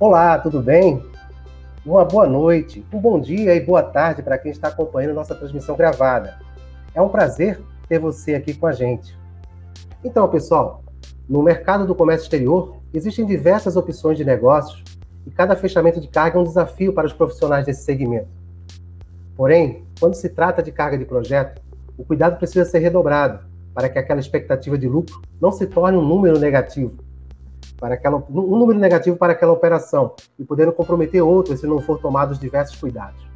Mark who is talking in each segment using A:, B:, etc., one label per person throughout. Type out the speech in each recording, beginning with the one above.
A: Olá, tudo bem? Uma boa noite, um bom dia e boa tarde para quem está acompanhando nossa transmissão gravada. É um prazer ter você aqui com a gente. Então, pessoal, no mercado do comércio exterior existem diversas opções de negócios e cada fechamento de carga é um desafio para os profissionais desse segmento. Porém, quando se trata de carga de projeto, o cuidado precisa ser redobrado para que aquela expectativa de lucro não se torne um número negativo para aquela, um número negativo para aquela operação e podendo comprometer outras se não for tomados diversos cuidados.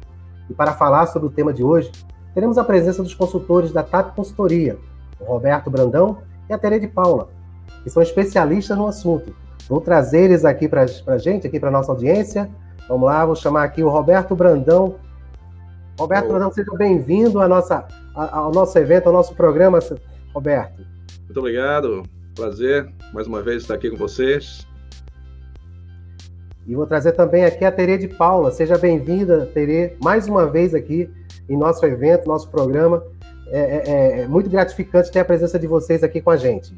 A: E para falar sobre o tema de hoje, teremos a presença dos consultores da TAP Consultoria, o Roberto Brandão e a Tere de Paula, que são especialistas no assunto. Vou trazer eles aqui para a gente, aqui para a nossa audiência. Vamos lá, vou chamar aqui o Roberto Brandão. Roberto Brandão, seja bem-vindo ao nosso evento, ao nosso programa, Roberto.
B: Muito obrigado. Prazer, mais uma vez, estar aqui com vocês.
A: E vou trazer também aqui a Terê de Paula. Seja bem-vinda, Terê, mais uma vez aqui em nosso evento, nosso programa. É, é, é, é, muito gratificante ter a presença de vocês aqui com a gente.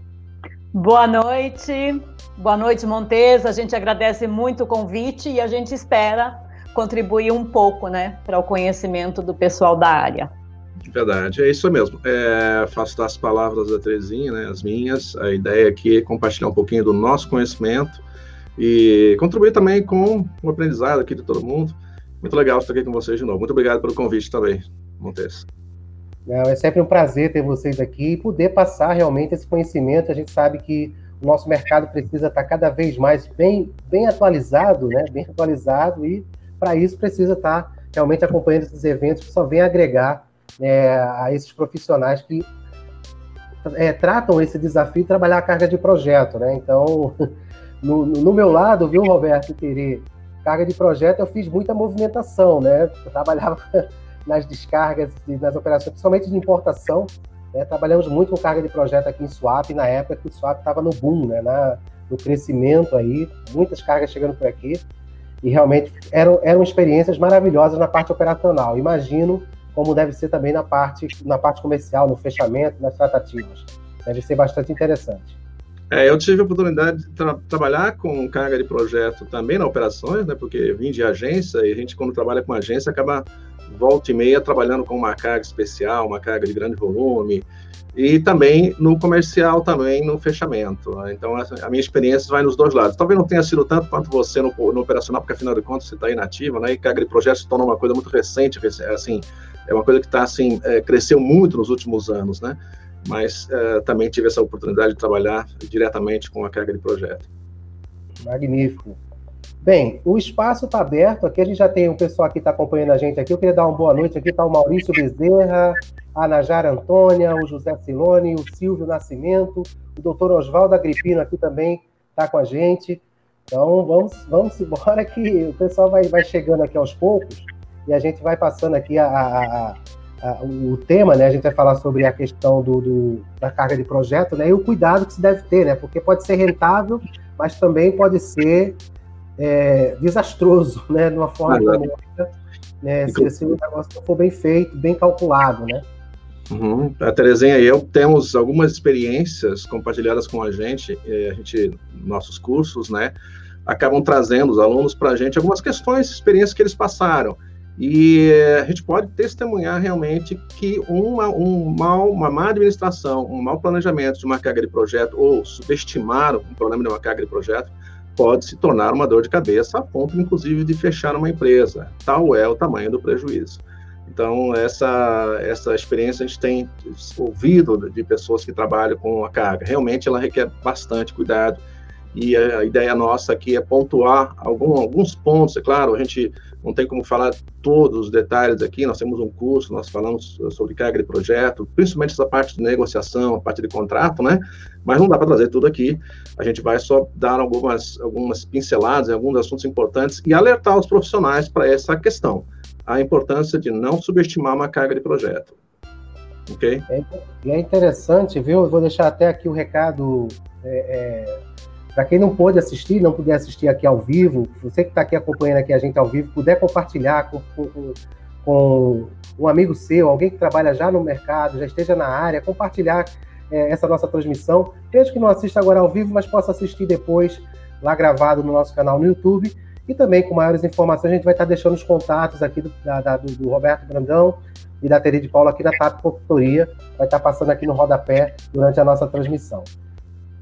C: Boa noite, boa noite, Montes. A gente agradece muito o convite e a gente espera contribuir um pouco, né, para o conhecimento do pessoal da área.
B: Verdade, é isso mesmo. É, faço das palavras da Terezinha, né, as minhas. A ideia aqui é compartilhar um pouquinho do nosso conhecimento e contribuir também com o aprendizado aqui de todo mundo. Muito legal estar aqui com vocês de novo. Muito obrigado pelo convite também, Montes.
A: É sempre um prazer ter vocês aqui e poder passar realmente esse conhecimento. A gente sabe que o nosso mercado precisa estar cada vez mais bem, bem atualizado, né? bem atualizado, e para isso precisa estar realmente acompanhando esses eventos que só vêm agregar é, a esses profissionais que é, tratam esse desafio de trabalhar a carga de projeto, né? Então, no, no meu lado, viu, Roberto Terê, carga de projeto eu fiz muita movimentação, né? Eu trabalhava nas descargas, nas operações, principalmente de importação, né? Trabalhamos muito com carga de projeto aqui em Swap, na época que o Swap estava no boom, né? Na, no crescimento aí, muitas cargas chegando por aqui, e realmente eram, eram experiências maravilhosas na parte operacional. Imagino como deve ser também na parte, na parte comercial, no fechamento, nas tratativas. Deve ser bastante interessante.
B: É, eu tive a oportunidade de tra trabalhar com carga de projeto também na operações, né, porque vim de agência e a gente, quando trabalha com agência, acaba volta e meia trabalhando com uma carga especial, uma carga de grande volume, e também no comercial, também no fechamento. Né? Então, a, minha experiência vai nos dois lados. Talvez não tenha sido tanto quanto você no, no operacional, porque afinal de contas você está inativo, né? E carga de projeto se torna uma coisa muito recente, assim, é uma coisa que está assim, é, cresceu muito nos últimos anos, né? Mas é, também tive essa oportunidade de trabalhar diretamente com a carga de projeto.
A: Magnífico. Bem, o espaço está aberto. Aqui a gente já tem um pessoal que está acompanhando a gente aqui. Eu queria dar uma boa noite. Aqui está o Maurício Bezerra, a Najara Antônia, o José Silone, o Silvio Nascimento, o doutor Oswaldo Agripino aqui também está com a gente. Então vamos, vamos embora que o pessoal vai, vai chegando aqui aos poucos e a gente vai passando aqui a, a, a, o tema, né? A gente vai falar sobre a questão do, do, da carga de projeto, né? E o cuidado que se deve ter, né? Porque pode ser rentável, mas também pode ser é, desastroso, né? De uma forma econômica, né? Se, se o negócio for bem feito, bem calculado, né?
B: Uhum. A Terezinha e eu temos algumas experiências compartilhadas com a gente, a gente, nossos cursos, né, acabam trazendo os alunos para a gente algumas questões, experiências que eles passaram. E a gente pode testemunhar realmente que uma, um mal, uma má administração, um mau planejamento de uma carga de projeto ou subestimar um problema de uma carga de projeto pode se tornar uma dor de cabeça a ponto, inclusive, de fechar uma empresa. Tal é o tamanho do prejuízo. Então, essa, essa experiência a gente tem ouvido de pessoas que trabalham com a carga. Realmente, ela requer bastante cuidado. E a ideia nossa aqui é pontuar algum, alguns pontos. É claro, a gente não tem como falar todos os detalhes aqui, nós temos um curso, nós falamos sobre carga de projeto, principalmente essa parte de negociação, a parte de contrato, né? Mas não dá para trazer tudo aqui. A gente vai só dar algumas, algumas pinceladas em alguns assuntos importantes e alertar os profissionais para essa questão, a importância de não subestimar uma carga de projeto. Ok?
A: É, é interessante, viu? Eu vou deixar até aqui o recado. É, é para quem não pôde assistir, não puder assistir aqui ao vivo, você que está aqui acompanhando aqui a gente ao vivo, puder compartilhar com, com, com, um amigo seu, alguém que trabalha já no mercado, já esteja na área, compartilhar é, essa nossa transmissão, mesmo que não assista agora ao vivo, mas possa assistir depois lá gravado no nosso canal no YouTube. E também com maiores informações, a gente vai estar deixando os contatos aqui do, da, da, do Roberto Brandão e da Tere de Paula aqui da TAP Consultoria. Vai estar passando aqui no rodapé durante a nossa transmissão.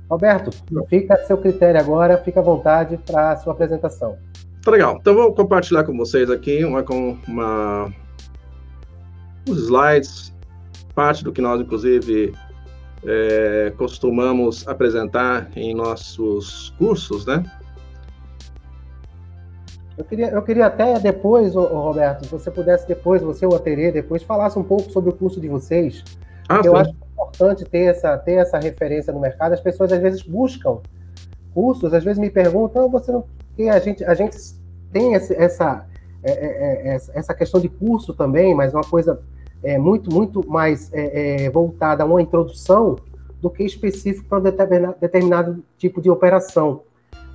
A: Roberto, fica a seu critério agora, fica à vontade para a sua apresentação.
B: Tá legal. Então, vou compartilhar com vocês aqui uma, com uma, os slides, parte do que nós, inclusive, é, costumamos apresentar em nossos cursos, né?
A: Eu queria, eu queria até depois, Roberto, se você pudesse depois, você ou a Terê, depois falasse um pouco sobre o curso de vocês. Ah, eu acho importante ter essa, ter essa referência no mercado. As pessoas às vezes buscam cursos, às vezes me perguntam, você não. Porque a gente, a gente tem esse, essa, é, é, é, essa questão de curso também, mas uma coisa é, muito, muito mais é, é, voltada a uma introdução do que específico para determinado, determinado tipo de operação.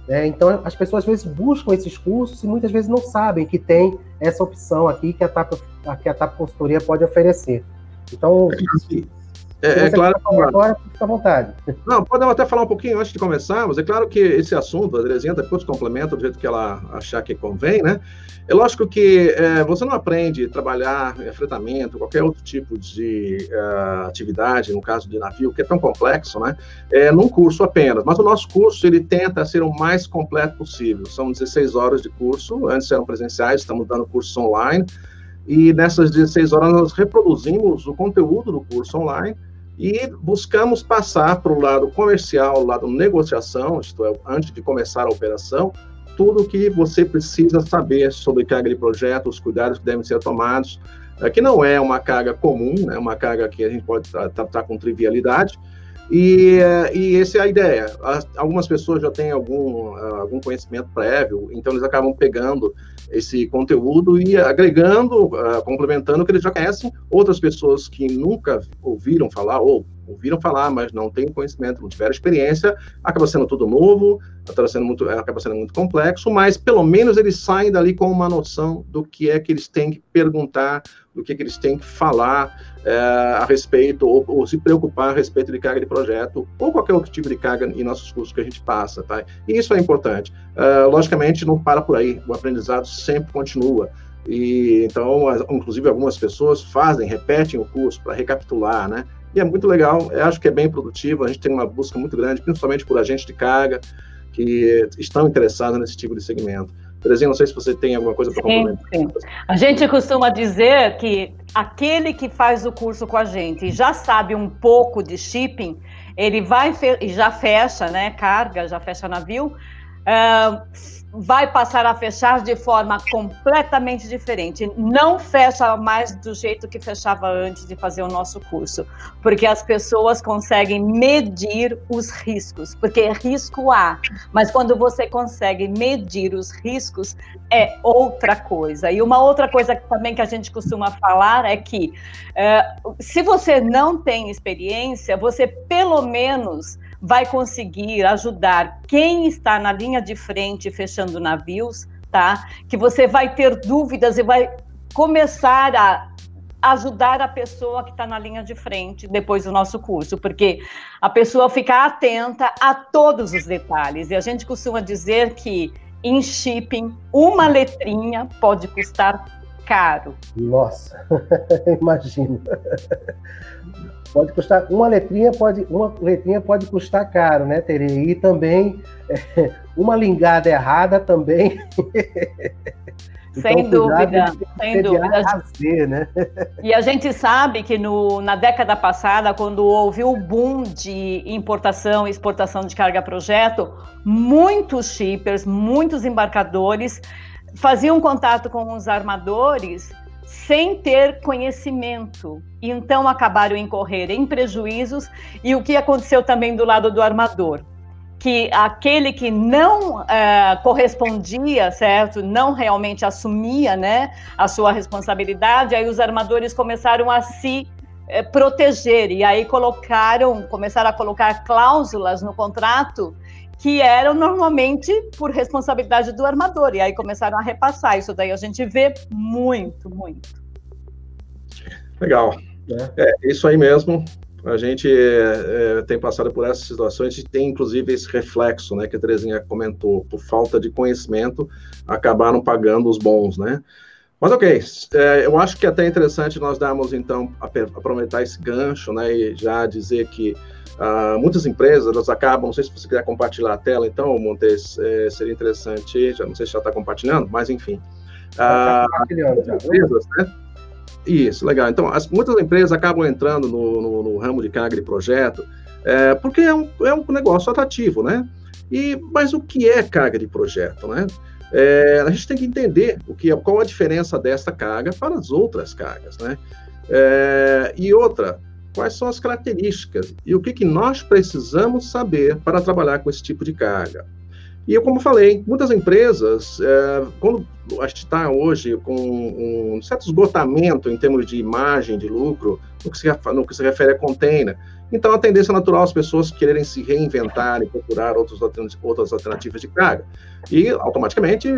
A: É, então, as pessoas às vezes buscam esses cursos e muitas vezes não sabem que tem essa opção aqui que a TAP, que a TAP Consultoria pode oferecer. Então,
B: é, é claro.
A: Agora, fica à vontade.
B: Não, podemos até falar um pouquinho antes de começarmos. É claro que esse assunto, a Terezinha depois complementa do jeito que ela achar que convém, né? É lógico que é, você não aprende a trabalhar em fretamento, qualquer outro tipo de uh, atividade, no caso de navio, que é tão complexo, né? É, num curso apenas. Mas o nosso curso, ele tenta ser o mais completo possível. São 16 horas de curso, antes eram presenciais, estamos dando curso online. E nessas 16 horas nós reproduzimos o conteúdo do curso online e buscamos passar para o lado comercial, o lado negociação, isto é, antes de começar a operação, tudo o que você precisa saber sobre carga de projeto, os cuidados que devem ser tomados, é, que não é uma carga comum, é né, uma carga que a gente pode tratar com trivialidade, e, e essa é a ideia. Algumas pessoas já têm algum, algum conhecimento prévio, então eles acabam pegando esse conteúdo e agregando, uh, complementando o que eles já conhecem. Outras pessoas que nunca ouviram falar, ou ouviram falar, mas não têm conhecimento, não tiveram experiência, acaba sendo tudo novo, acaba sendo muito, acaba sendo muito complexo, mas pelo menos eles saem dali com uma noção do que é que eles têm que perguntar, do que, é que eles têm que falar é, a respeito, ou, ou, se preocupar a respeito de carga de projeto, ou qualquer outro tipo de carga em nossos cursos que a gente passa, tá? E isso é importante. Uh, logicamente, não para por aí, o aprendizado sempre continua. E então, inclusive, algumas pessoas fazem, repetem o curso para recapitular, né? E é muito legal, eu acho que é bem produtivo, a gente tem uma busca muito grande, principalmente por agentes de carga, que estão interessados nesse tipo de segmento. Terezinha, não sei se você tem alguma coisa para complementar. Sim.
C: A gente costuma dizer que aquele que faz o curso com a gente e já sabe um pouco de shipping, ele vai e já fecha, né, carga, já fecha navio, uh, vai passar a fechar de forma completamente diferente. Não fecha mais do jeito que fechava antes de fazer o nosso curso, porque as pessoas conseguem medir os riscos, porque risco há, mas quando você consegue medir os riscos é outra coisa. E uma outra coisa também que a gente costuma falar é que uh, se você não tem experiência, você pelo menos vai conseguir ajudar quem está na linha de frente fechando navios, tá? Que você vai ter dúvidas e vai começar a ajudar a pessoa que está na linha de frente depois do nosso curso, porque a pessoa fica atenta a todos os detalhes. E a gente costuma dizer que em shipping, uma letrinha pode custar caro.
A: Nossa, imagino. Pode custar uma letrinha pode uma letrinha pode custar caro, né, Tere? E também é, uma lingada errada também.
C: Então, sem dúvida, sem dúvida. Fazer, né? E a gente sabe que no, na década passada, quando houve o boom de importação e exportação de carga projeto, muitos shippers, muitos embarcadores faziam contato com os armadores sem ter conhecimento. Então acabaram incorrer em prejuízos e o que aconteceu também do lado do armador, que aquele que não uh, correspondia, certo, não realmente assumia, né, a sua responsabilidade, aí os armadores começaram a se uh, proteger. E aí colocaram, começaram a colocar cláusulas no contrato que eram normalmente por responsabilidade do armador. E aí começaram a repassar. Isso daí a gente vê muito, muito.
B: Legal. É, é isso aí mesmo. A gente é, tem passado por essas situações e tem, inclusive, esse reflexo, né, que a Terezinha comentou, por falta de conhecimento, acabaram pagando os bons, né? Mas ok, é, eu acho que é até interessante nós darmos, então, aproveitar esse gancho, né, e já dizer que uh, muitas empresas, elas acabam, não sei se você quiser compartilhar a tela, então, Montes, é, seria interessante, já não sei se já está compartilhando, mas enfim. Tá uh, compartilhando já. Empresas, né? Isso, legal. Então, as, muitas empresas acabam entrando no, no, no ramo de carga de projeto, é, porque é um, é um negócio atrativo, né? E, mas o que é carga de projeto, né? É, a gente tem que entender o que é, qual a diferença dessa carga para as outras cargas, né? É, e outra, quais são as características e o que, que nós precisamos saber para trabalhar com esse tipo de carga. E eu, como falei, muitas empresas, é, quando a gente está hoje com um certo esgotamento em termos de imagem, de lucro, no que se, no que se refere a container, então, a tendência natural as pessoas quererem se reinventar e procurar outros, outras alternativas de carga. E, automaticamente,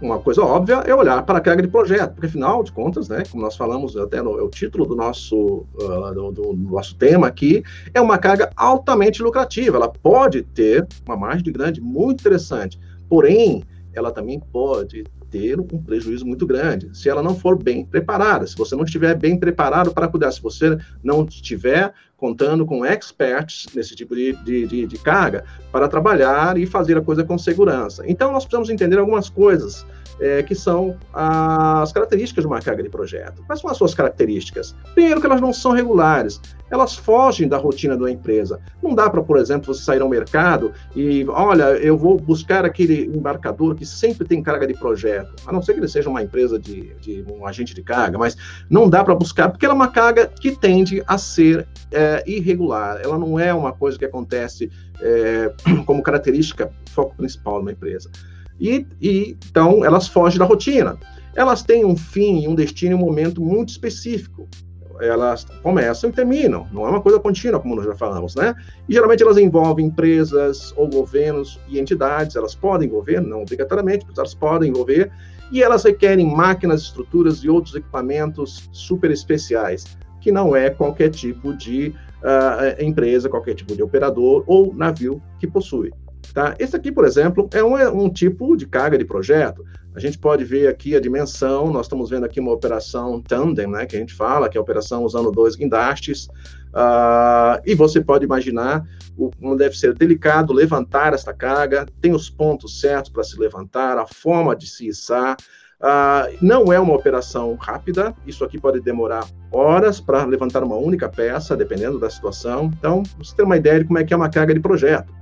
B: uma coisa óbvia é olhar para a carga de projeto, porque, afinal de contas, né, como nós falamos até no é o título do nosso, uh, do, do, nosso tema aqui, é uma carga altamente lucrativa. Ela pode ter uma margem de grande muito interessante, porém, ela também pode ter um prejuízo muito grande se ela não for bem preparada, se você não estiver bem preparado para cuidar, se você não estiver contando com experts nesse tipo de, de, de, de carga para trabalhar e fazer a coisa com segurança. Então, nós precisamos entender algumas coisas é, que são as características de uma carga de projeto. Quais são as suas características? Primeiro, que elas não são regulares, elas fogem da rotina da empresa. Não dá para, por exemplo, você sair ao mercado e, olha, eu vou buscar aquele embarcador que sempre tem carga de projeto, a não ser que ele seja uma empresa de, de um agente de carga, mas não dá para buscar, porque ela é uma carga que tende a ser é, irregular, ela não é uma coisa que acontece é, como característica, foco principal de uma empresa. E, e, então elas fogem da rotina. Elas têm um fim, um destino e um momento muito específico. Elas começam e terminam, não é uma coisa contínua, como nós já falamos, né? E geralmente elas envolvem empresas ou governos e entidades, elas podem envolver, não obrigatoriamente, mas elas podem envolver, e elas requerem máquinas, estruturas e outros equipamentos super especiais, que não é qualquer tipo de uh, empresa, qualquer tipo de operador ou navio que possui. Tá? Esse aqui, por exemplo, é um, é um, tipo de carga de projeto. A gente pode ver aqui a dimensão, nós estamos vendo aqui uma operação tandem, né, que a gente fala, que é a operação usando dois guindastes, uh, e você pode imaginar o, como deve ser delicado levantar esta carga, tem os pontos certos para se levantar, a forma de se içar, uh, não é uma operação rápida, isso aqui pode demorar horas para levantar uma única peça, dependendo da situação. Então, você tem uma ideia de como é que é uma carga de projeto.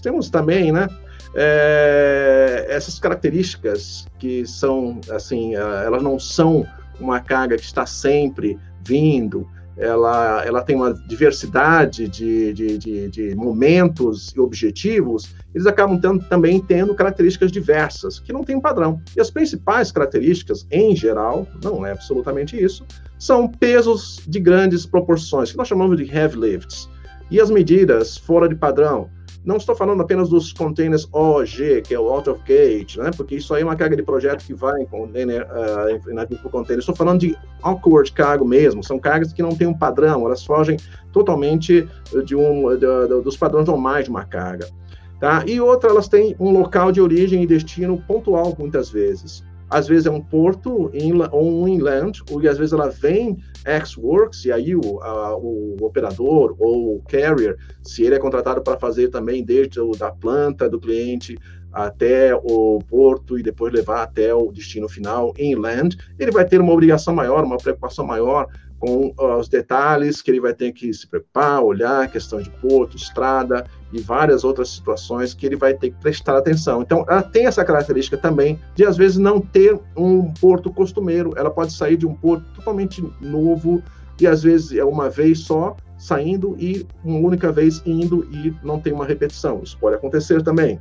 B: Temos também, né, é, essas características que são, assim, é, elas não são uma carga que está sempre vindo, ela, ela tem uma diversidade de, de, de, de momentos e objetivos, eles acabam tendo, também tendo características diversas, que não tem um padrão. E as principais características, em geral, não é absolutamente isso, são pesos de grandes proporções, que nós chamamos de heavy lifts. E as medidas fora de padrão, não estou falando apenas dos containers OG, que é o out of gate, né? Porque isso aí é uma carga de projeto que vai em container, uh, por container. Estou falando de awkward cargo mesmo. São cargas que não têm um padrão, elas fogem totalmente de um, de, de, dos padrões normais de uma carga. Tá? E outra, elas têm um local de origem e destino pontual, muitas vezes às vezes é um porto ou um inland, e às vezes ela vem ex-works, e aí o, a, o operador ou o carrier, se ele é contratado para fazer também desde o, da planta do cliente até o porto e depois levar até o destino final inland, ele vai ter uma obrigação maior, uma preocupação maior com uh, os detalhes que ele vai ter que se preocupar, olhar, questão de porto, estrada e várias outras situações que ele vai ter que prestar atenção. Então, ela tem essa característica também de, às vezes, não ter um porto costumeiro. Ela pode sair de um porto totalmente novo e, às vezes, é uma vez só saindo e uma única vez indo e não tem uma repetição. Isso pode acontecer também.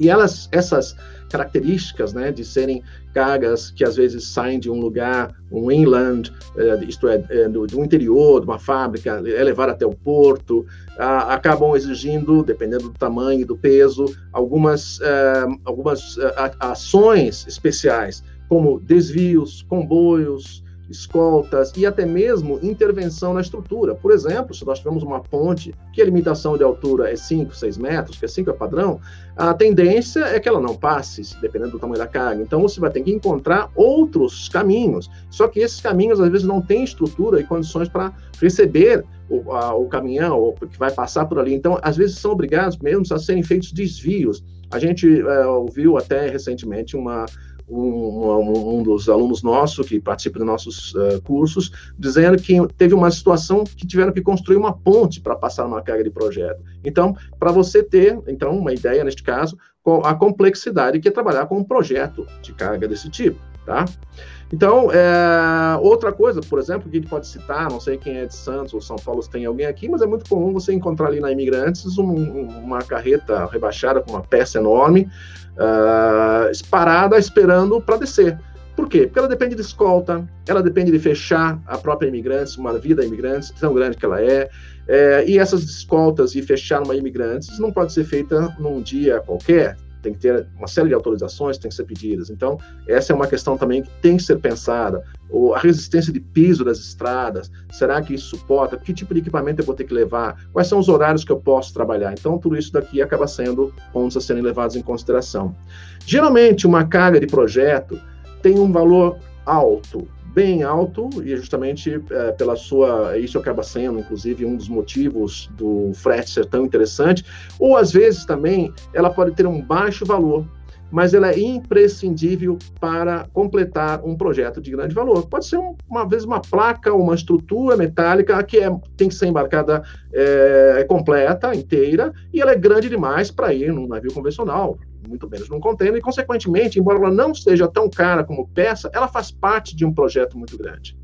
B: E elas, essas características, né, de serem cargas que às vezes saem de um lugar, um inland, eh, isto é, eh, do, do, interior de uma fábrica, é levar até o porto, acabam exigindo, dependendo do tamanho e do peso, algumas, eh, algumas ações especiais, como desvios, comboios, escoltas e até mesmo intervenção na estrutura. Por exemplo, se nós tivermos uma ponte que a limitação de altura é 5, 6 metros, que é 5 é padrão, a tendência é que ela não passe, dependendo do tamanho da carga. Então, você vai ter que encontrar outros caminhos. Só que esses caminhos, às vezes, não têm estrutura e condições para receber o, a, o caminhão ou que vai passar por ali. Então, às vezes, são obrigados mesmo a serem feitos desvios. A gente é, ouviu até recentemente uma, um, um, dos alunos nossos que participa dos nossos uh, cursos, dizendo que teve uma situação que tiveram que construir uma ponte para passar uma carga de projeto. Então, para você ter, então, uma ideia neste caso, a complexidade que é trabalhar com um projeto de carga desse tipo, tá? Então, é, outra coisa, por exemplo, que a gente pode citar, não sei quem é de Santos ou São Paulo se tem alguém aqui, mas é muito comum você encontrar ali na Imigrantes um, uma carreta rebaixada com uma peça enorme, uh, parada esperando para descer. Por quê? Porque ela depende de escolta, ela depende de fechar a própria imigrante, uma vida imigrante, tão grande que ela é, é, e essas escoltas e fechar uma imigrante não pode ser feita num dia qualquer, tem que ter uma série de autorizações, tem que ser pedidas. Então, essa é uma questão também que tem que ser pensada. Ou a resistência de piso das estradas, será que isso suporta? Que tipo de equipamento eu vou ter que levar? Quais são os horários que eu posso trabalhar? Então, tudo isso daqui acaba sendo pontos a serem levados em consideração. Geralmente, uma carga de projeto tem um valor alto, bem alto e justamente é, pela sua isso acaba sendo inclusive um dos motivos do frete ser tão interessante ou às vezes também ela pode ter um baixo valor mas ela é imprescindível para completar um projeto de grande valor. Pode ser um, uma vez uma placa, uma estrutura metálica que é, tem que ser embarcada é, completa, inteira, e ela é grande demais para ir num navio convencional, muito menos num container, e consequentemente, embora ela não seja tão cara como peça, ela faz parte de um projeto muito grande.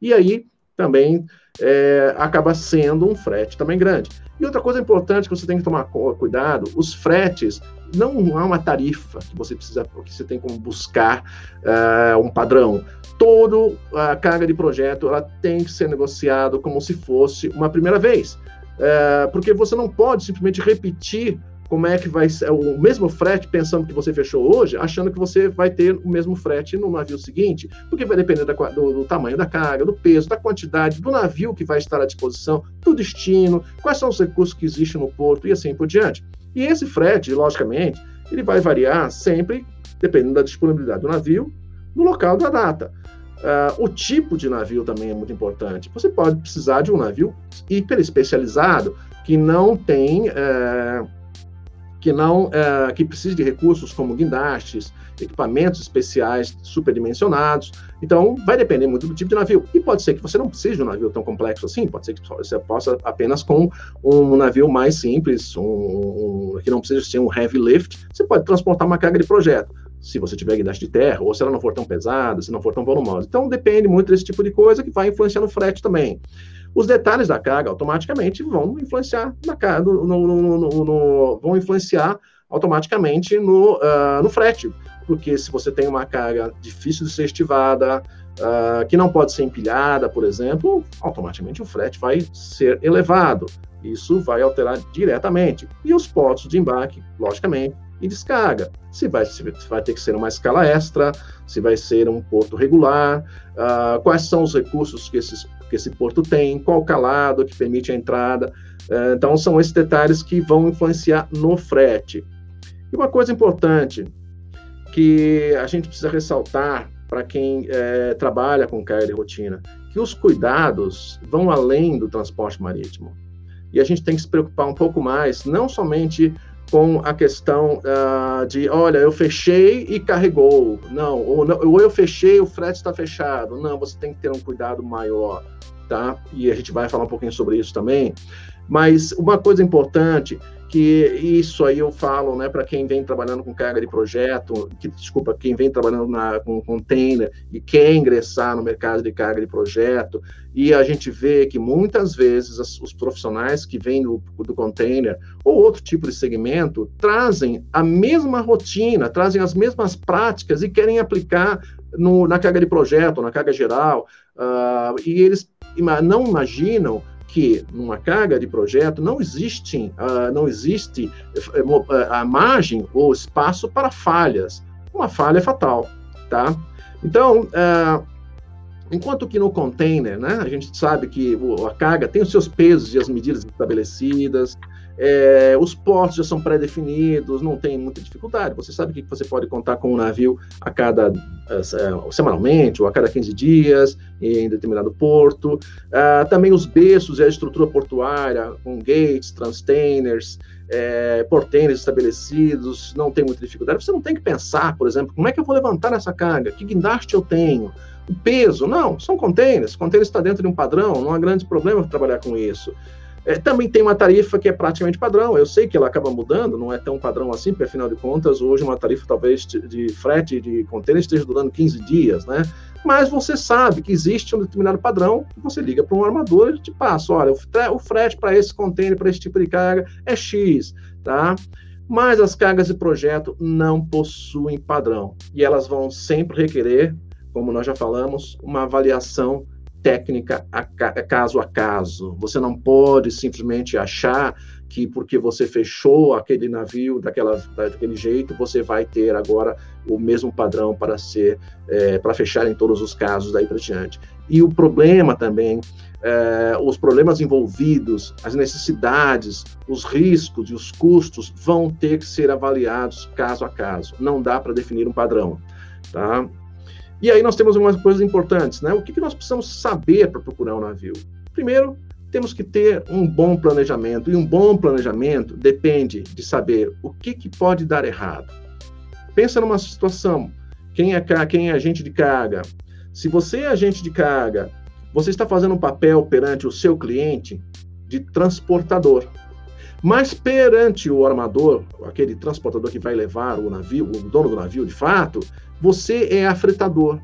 B: E aí também é, acaba sendo um frete também grande. E outra coisa importante que você tem que tomar cuidado, os fretes não há uma tarifa que você precisa, que você tem como buscar uh, um padrão. Toda a carga de projeto ela tem que ser negociado como se fosse uma primeira vez, uh, porque você não pode simplesmente repetir como é que vai ser o mesmo frete pensando que você fechou hoje, achando que você vai ter o mesmo frete no navio seguinte, porque vai depender da, do, do, tamanho da carga, do peso, da quantidade, do navio que vai estar à disposição, do destino, quais são os recursos que existem no porto e assim por diante. E esse frete, logicamente, ele vai variar sempre dependendo da disponibilidade do navio, no local da data. Uh, o tipo de navio também é muito importante. Você pode precisar de um navio hiper especializado que não tem uh, que não é, que precisa de recursos como guindastes, equipamentos especiais superdimensionados. Então, vai depender muito do tipo de navio. E pode ser que você não precise de um navio tão complexo assim, pode ser que você possa apenas com um navio mais simples, um, um, que não precisa ser um heavy lift, você pode transportar uma carga de projeto. Se você tiver guindaste de terra, ou se ela não for tão pesada, se não for tão volumosa. Então, depende muito desse tipo de coisa que vai influenciar no frete também. Os detalhes da carga automaticamente vão influenciar na carga, no, no, no, vão influenciar automaticamente no, uh, no frete, porque se você tem uma carga difícil de ser estivada, uh, que não pode ser empilhada, por exemplo, automaticamente o frete vai ser elevado. Isso vai alterar diretamente. E os portos de embarque, logicamente, e descarga. Se vai, se vai ter que ser uma escala extra, se vai ser um porto regular, uh, quais são os recursos que esses que esse porto tem, qual calado que permite a entrada. É, então, são esses detalhes que vão influenciar no frete. E uma coisa importante que a gente precisa ressaltar para quem é, trabalha com de rotina, que os cuidados vão além do transporte marítimo. E a gente tem que se preocupar um pouco mais, não somente com a questão uh, de, olha, eu fechei e carregou. Não ou, não, ou eu fechei, o frete está fechado. Não, você tem que ter um cuidado maior, tá? E a gente vai falar um pouquinho sobre isso também. Mas uma coisa importante que isso aí eu falo, né, para quem vem trabalhando com carga de projeto, que, desculpa, quem vem trabalhando na, com container e quer ingressar no mercado de carga de projeto, e a gente vê que muitas vezes as, os profissionais que vêm do, do container ou outro tipo de segmento trazem a mesma rotina, trazem as mesmas práticas e querem aplicar no, na carga de projeto, na carga geral, uh, e eles não imaginam que numa carga de projeto não existe, uh, não existe uh, a margem ou espaço para falhas. Uma falha é fatal, tá? Então, uh, Enquanto que no container, né, a gente sabe que a carga tem os seus pesos e as medidas estabelecidas, é, os portos já são pré-definidos, não tem muita dificuldade. Você sabe que você pode contar com um navio a cada uh, semanalmente ou a cada 15 dias em determinado porto. Uh, também os berços e a estrutura portuária com gates, transtainers, é, porteiros estabelecidos, não tem muita dificuldade. Você não tem que pensar, por exemplo, como é que eu vou levantar essa carga? Que guindaste eu tenho? O peso? Não, são containers. Container está dentro de um padrão, não há grande problema trabalhar com isso. É, também tem uma tarifa que é praticamente padrão. Eu sei que ela acaba mudando, não é tão padrão assim, porque afinal de contas, hoje uma tarifa talvez de frete de container esteja durando 15 dias, né? Mas você sabe que existe um determinado padrão, você liga para um armador e te passa, olha, o frete para esse container, para esse tipo de carga é X, tá? Mas as cargas de projeto não possuem padrão e elas vão sempre requerer, como nós já falamos, uma avaliação técnica a, caso a caso. Você não pode simplesmente achar que porque você fechou aquele navio daquela, daquele jeito, você vai ter agora o mesmo padrão para ser é, para fechar em todos os casos daí para diante. E o problema também, é, os problemas envolvidos, as necessidades, os riscos e os custos vão ter que ser avaliados caso a caso. Não dá para definir um padrão, tá? E aí nós temos algumas coisas importantes, né? O que, que nós precisamos saber para procurar um navio? Primeiro, temos que ter um bom planejamento, e um bom planejamento depende de saber o que, que pode dar errado. Pensa numa situação, quem é, quem é agente de carga? Se você é agente de carga, você está fazendo um papel perante o seu cliente de transportador. Mas perante o armador, aquele transportador que vai levar o navio, o dono do navio de fato, você é afretador.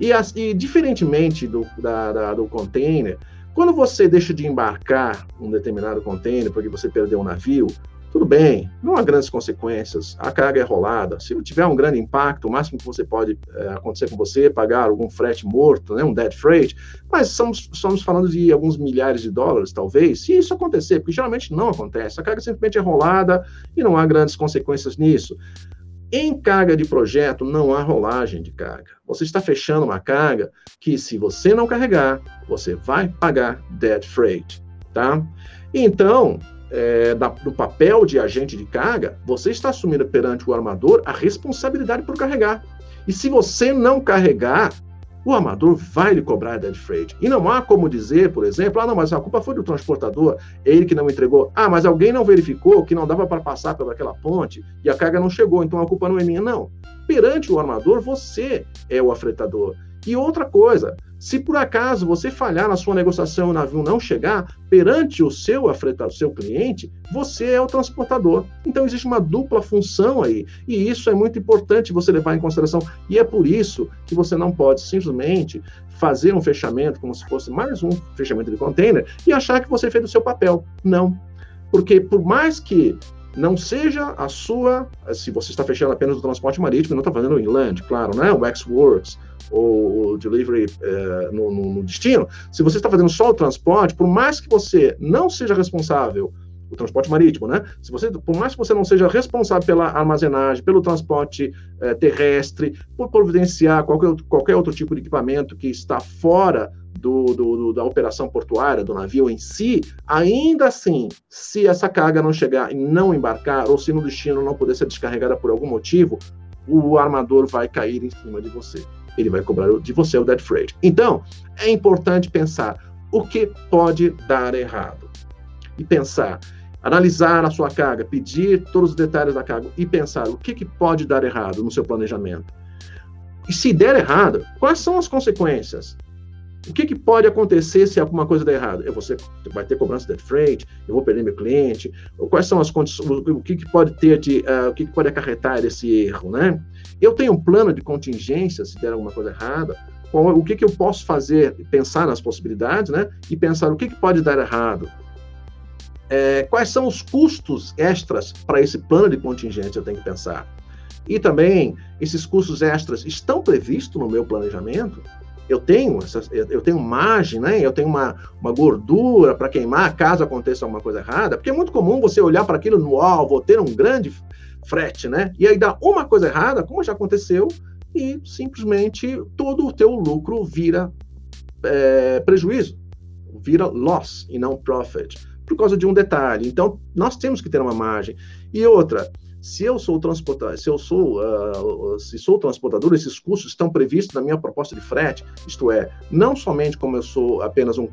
B: E, as, e diferentemente do, da, da, do container, quando você deixa de embarcar um determinado container porque você perdeu um navio, tudo bem, não há grandes consequências, a carga é rolada. Se tiver um grande impacto, o máximo que você pode é, acontecer com você é pagar algum frete morto, né, um dead freight, mas estamos, estamos falando de alguns milhares de dólares, talvez, se isso acontecer, porque geralmente não acontece. A carga simplesmente é rolada e não há grandes consequências nisso. Em carga de projeto, não há rolagem de carga. Você está fechando uma carga que, se você não carregar, você vai pagar dead freight, tá? Então, é, da, do papel de agente de carga, você está assumindo perante o armador a responsabilidade por carregar. E se você não carregar, o armador vai lhe cobrar dead freight. E não há como dizer, por exemplo, ah, não, mas a culpa foi do transportador, ele que não entregou. Ah, mas alguém não verificou que não dava para passar pelaquela ponte e a carga não chegou, então a culpa não é minha. Não. Perante o armador, você é o afretador. E outra coisa, se por acaso você falhar na sua negociação e o navio não chegar, perante o seu afretado, seu cliente, você é o transportador. Então existe uma dupla função aí, e isso é muito importante você levar em consideração. E é por isso que você não pode simplesmente fazer um fechamento como se fosse mais um fechamento de container e achar que você fez o seu papel. Não. Porque por mais que não seja a sua, se você está fechando apenas o transporte marítimo, não está fazendo o inland, claro, né? O X-Works, ou o delivery é, no, no, no, destino, se você está fazendo só o transporte, por mais que você não seja responsável, o transporte marítimo, né? Se você, por mais que você não seja responsável pela armazenagem, pelo transporte é, terrestre, por providenciar qualquer, qualquer outro tipo de equipamento que está fora do, do, do, da operação portuária, do navio em si, ainda assim, se essa carga não chegar e não embarcar, ou se no destino não puder ser descarregada por algum motivo, o armador vai cair em cima de você ele vai cobrar de você o dead freight. Então, é importante pensar o que pode dar errado. E pensar, analisar a sua carga, pedir todos os detalhes da carga e pensar o que, que pode dar errado no seu planejamento. E se der errado, quais são as consequências? O que, que, pode acontecer se alguma coisa der errado? Eu ser, vai ter cobrança de freight, eu vou perder meu cliente, quais são as condições, o que, que pode ter de, uh, o que, que, pode acarretar esse erro, né? Eu tenho um plano de contingência se der alguma coisa errada, o que, que eu posso fazer, pensar nas possibilidades, né? E pensar o que, que pode dar errado. É, quais são os custos extras para esse plano de contingência? Eu tenho que pensar. E também, esses custos extras estão previstos no meu planejamento? eu tenho eu tenho margem, né? Eu tenho uma, uma gordura para queimar caso aconteça alguma coisa errada, porque é muito comum você olhar para aquilo no alvo, vou ter um grande frete, né? E aí dá uma coisa errada, como já aconteceu, e simplesmente todo o teu lucro vira é, prejuízo, vira loss e não profit, por causa de um detalhe. Então, nós temos que ter uma margem. E outra, se eu sou transportador, se eu sou, uh, se sou transportador, esses custos estão previstos na minha proposta de frete, isto é, não somente como eu sou apenas um,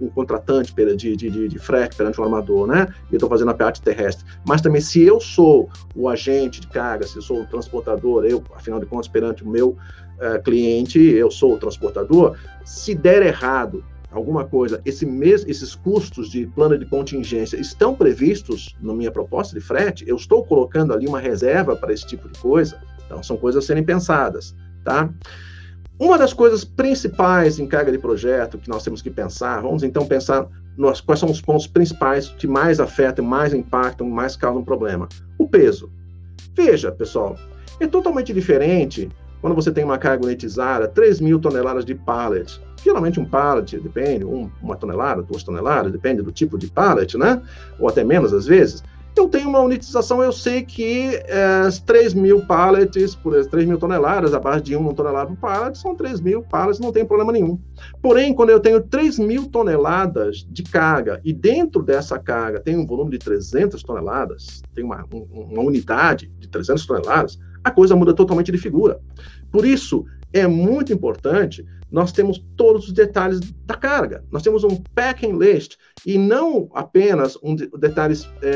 B: um contratante de, de, de, de, frete perante um armador, né, e estou fazendo a parte terrestre, mas também se eu sou o agente de carga, se eu sou o transportador, eu, afinal de contas, perante o meu uh, cliente, eu sou o transportador, se der errado, alguma coisa, esse mes, esses custos de plano de contingência estão previstos na minha proposta de frete? Eu estou colocando ali uma reserva para esse tipo de coisa? Então, são coisas a serem pensadas, tá? Uma das coisas principais em carga de projeto que nós temos que pensar, vamos então pensar nos, quais são os pontos principais que mais afetam, mais impactam, mais causam problema. O peso. Veja, pessoal, é totalmente diferente quando você tem uma carga unitizada, 3 mil toneladas de pallet. Geralmente um pallet, depende, um, uma tonelada, duas toneladas, depende do tipo de pallet, né? Ou até menos às vezes. Eu tenho uma unitização, eu sei que é, 3 mil pallets, por 3 mil toneladas, a base de 1 tonelada por pallet, são 3 mil pallets, não tem problema nenhum. Porém, quando eu tenho 3 mil toneladas de carga e dentro dessa carga tem um volume de 300 toneladas, tem uma, um, uma unidade de 300 toneladas, a coisa muda totalmente de figura. Por isso, é muito importante nós temos todos os detalhes da carga. Nós temos um packing list e não apenas um detalhes é, é,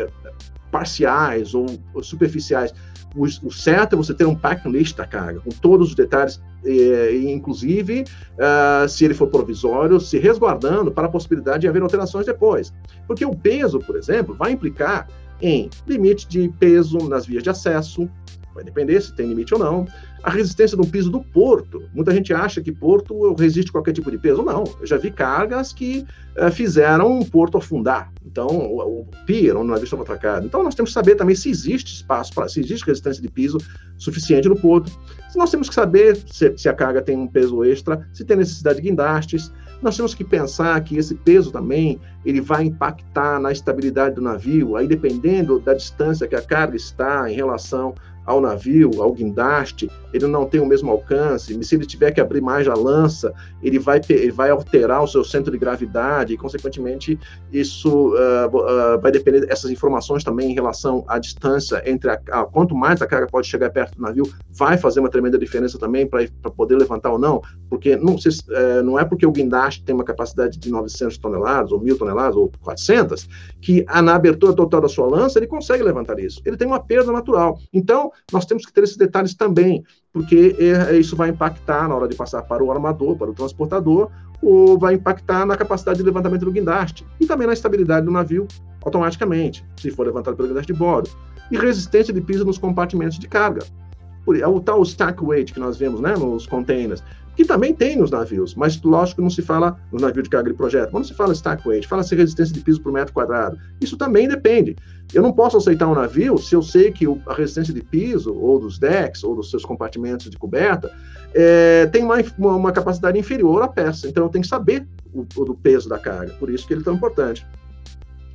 B: é, parciais ou, ou superficiais. O, o, certo é você ter um packing list da carga, com todos os detalhes, é, inclusive, uh, se ele for provisório, se resguardando para a possibilidade de haver alterações depois. Porque o peso, por exemplo, vai implicar em limite de peso nas vias de acesso, vai depender se tem limite ou não. A resistência do piso do porto. Muita gente acha que porto resiste a qualquer tipo de peso. Não, eu já vi cargas que uh, fizeram um porto afundar. Então, o, o pier, onde o navio estava atracado. Então, nós temos que saber também se existe espaço, para, se existe resistência de piso suficiente no porto. Nós temos que saber se, se a carga tem um peso extra, se tem necessidade de guindastes, nós temos que pensar que esse peso também ele vai impactar na estabilidade do navio, aí dependendo da distância que a carga está em relação ao navio, ao guindaste, ele não tem o mesmo alcance. Se ele tiver que abrir mais a lança, ele vai, ele vai alterar o seu centro de gravidade e, consequentemente, isso uh, uh, vai depender dessas informações também em relação à distância entre a, a, quanto mais a carga pode chegar perto do navio, vai fazer uma tremenda diferença também para poder levantar ou não, porque não, se, uh, não é porque o guindaste tem uma capacidade de 900 toneladas ou 1.000 toneladas ou 400 que na abertura total da sua lança ele consegue levantar isso. Ele tem uma perda natural. Então, nós temos que ter esses detalhes também, porque é, isso vai impactar na hora de passar para o armador, para o transportador, ou vai impactar na capacidade de levantamento do guindaste e também na estabilidade do navio automaticamente, se for levantado pelo guindaste de bordo. E resistência de piso nos compartimentos de carga. É o tal stack weight que nós vemos né, nos containers que também tem nos navios, mas lógico não se fala no navio de carga de projeto. Quando se fala stack weight, fala-se resistência de piso por metro quadrado. Isso também depende. Eu não posso aceitar um navio se eu sei que a resistência de piso, ou dos decks, ou dos seus compartimentos de coberta, é, tem uma, uma, capacidade inferior à peça. Então eu tenho que saber o, o peso da carga. Por isso que ele é tão importante.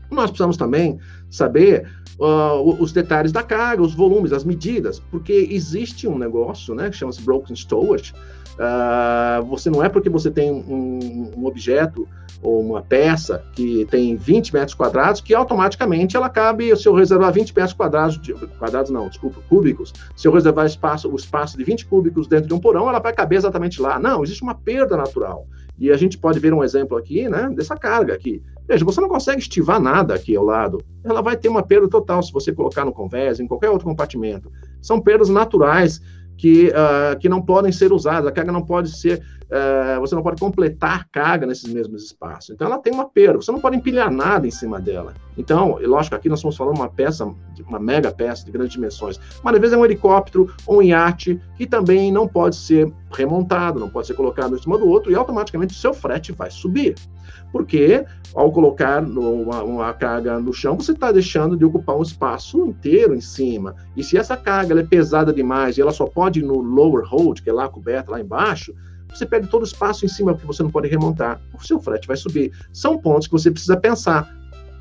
B: Nós precisamos também saber uh, os detalhes da carga, os volumes, as medidas, porque existe um negócio né, que chama-se broken stowage, Uh, você não é porque você tem um, um, objeto ou uma peça que tem 20 metros quadrados que automaticamente ela cabe, se eu reservar 20 metros quadrados, de, quadrados não, desculpa, cúbicos, se eu reservar espaço, o espaço de 20 cúbicos dentro de um porão, ela vai caber exatamente lá. Não, existe uma perda natural. E a gente pode ver um exemplo aqui, né, dessa carga aqui. Veja, você não consegue estivar nada aqui ao lado. Ela vai ter uma perda total se você colocar no convés, em qualquer outro compartimento. São perdas naturais que, uh, que não podem ser usadas. A carga não pode ser, uh, você não pode completar carga nesses mesmos espaços. Então, ela tem uma perda. Você não pode empilhar nada em cima dela. Então, lógico, aqui nós estamos falando uma peça, uma mega peça de grandes dimensões. Mas às vezes é um helicóptero ou um iate que também não pode ser remontado, não pode ser colocado em cima do outro e automaticamente o seu frete vai subir. Porque ao colocar uma, uma carga no chão, você está deixando de ocupar um espaço inteiro em cima. E se essa carga é pesada demais e ela só pode ir no lower hold, que é lá coberta, lá embaixo, você perde todo o espaço em cima porque você não pode remontar. O seu frete vai subir. São pontos que você precisa pensar,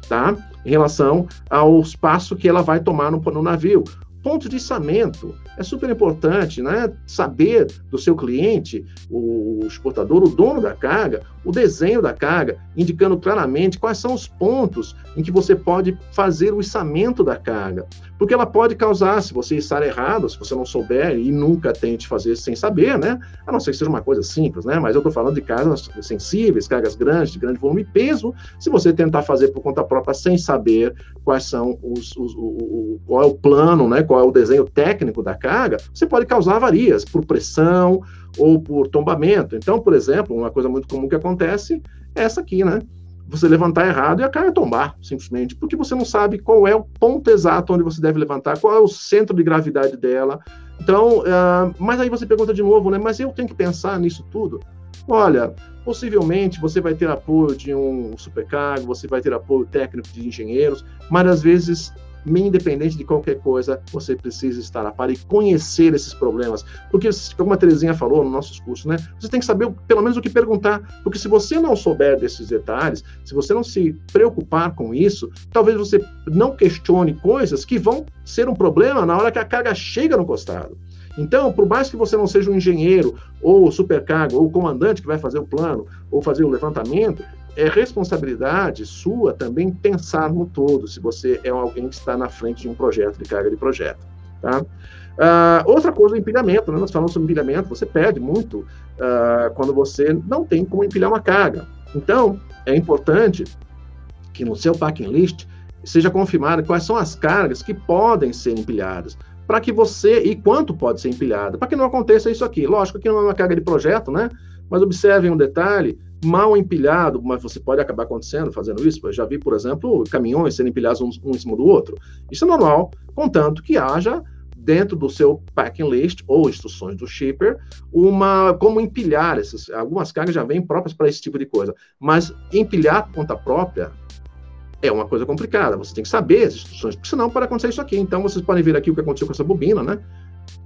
B: tá? Em relação ao espaço que ela vai tomar no, no navio. Pontos de içamento. É super importante, né? Saber do seu cliente, o exportador, o dono da carga, o desenho da carga, indicando claramente quais são os pontos em que você pode fazer o içamento da carga. Porque ela pode causar, se você içar errado, se você não souber e nunca tente fazer sem saber, né? A não ser que seja uma coisa simples, né? Mas eu estou falando de cargas sensíveis, cargas grandes, de grande volume e peso. Se você tentar fazer por conta própria sem saber quais são os, os o, o, qual é o plano, né? Qual é o desenho técnico da carga, você pode causar avarias por pressão ou por tombamento. Então, por exemplo, uma coisa muito comum que acontece é essa aqui, né? Você levantar errado e a carga tombar, simplesmente, porque você não sabe qual é o ponto exato onde você deve levantar, qual é o centro de gravidade dela. Então, uh, mas aí você pergunta de novo, né? Mas eu tenho que pensar nisso tudo? Olha, possivelmente você vai ter apoio de um supercargo, você vai ter apoio técnico de engenheiros, mas às vezes independente de qualquer coisa, você precisa estar a par e conhecer esses problemas. Porque, como a Terezinha falou nos nossos cursos, né? Você tem que saber pelo menos o que perguntar. Porque se você não souber desses detalhes, se você não se preocupar com isso, talvez você não questione coisas que vão ser um problema na hora que a carga chega no costado. Então, por mais que você não seja um engenheiro, ou supercargo, ou comandante que vai fazer o plano, ou fazer o levantamento, é responsabilidade sua também pensar no todo, se você é alguém que está na frente de um projeto, de carga de projeto. Tá? Uh, outra coisa, o empilhamento. Né? Nós falamos sobre empilhamento, você perde muito uh, quando você não tem como empilhar uma carga. Então, é importante que no seu packing list seja confirmado quais são as cargas que podem ser empilhadas, para que você, e quanto pode ser empilhada, para que não aconteça isso aqui. Lógico que não é uma carga de projeto, né? Mas observem um detalhe, mal empilhado, mas você pode acabar acontecendo fazendo isso. Eu já vi, por exemplo, caminhões sendo empilhados um, um em cima do outro. Isso é normal, contanto que haja dentro do seu packing list ou instruções do shipper, uma como empilhar essas algumas cargas já vêm próprias para esse tipo de coisa, mas empilhar conta própria é uma coisa complicada. Você tem que saber as instruções, porque senão pode acontecer isso aqui. Então vocês podem ver aqui o que aconteceu com essa bobina, né?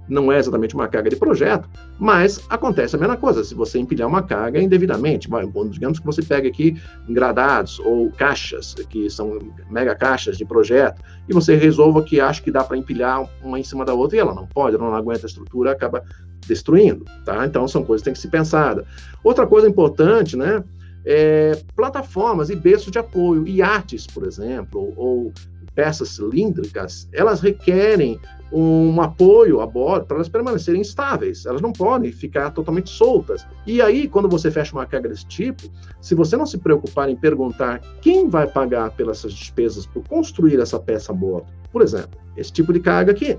B: Não é exatamente uma carga de projeto, mas acontece a mesma coisa, se você empilhar uma carga indevidamente, digamos que você pega aqui gradados ou caixas, que são mega caixas de projeto, e você resolva que acha que dá para empilhar uma em cima da outra, e ela não pode, ela não aguenta a estrutura, acaba destruindo, tá? Então, são coisas que têm que ser pensadas. Outra coisa importante, né, é plataformas e berços de apoio, iates, por exemplo, ou peças cilíndricas, elas requerem um apoio a bordo para elas permanecerem estáveis. Elas não podem ficar totalmente soltas. E aí, quando você fecha uma carga desse tipo, se você não se preocupar em perguntar quem vai pagar pelas despesas por construir essa peça a bordo, por exemplo, esse tipo de carga aqui.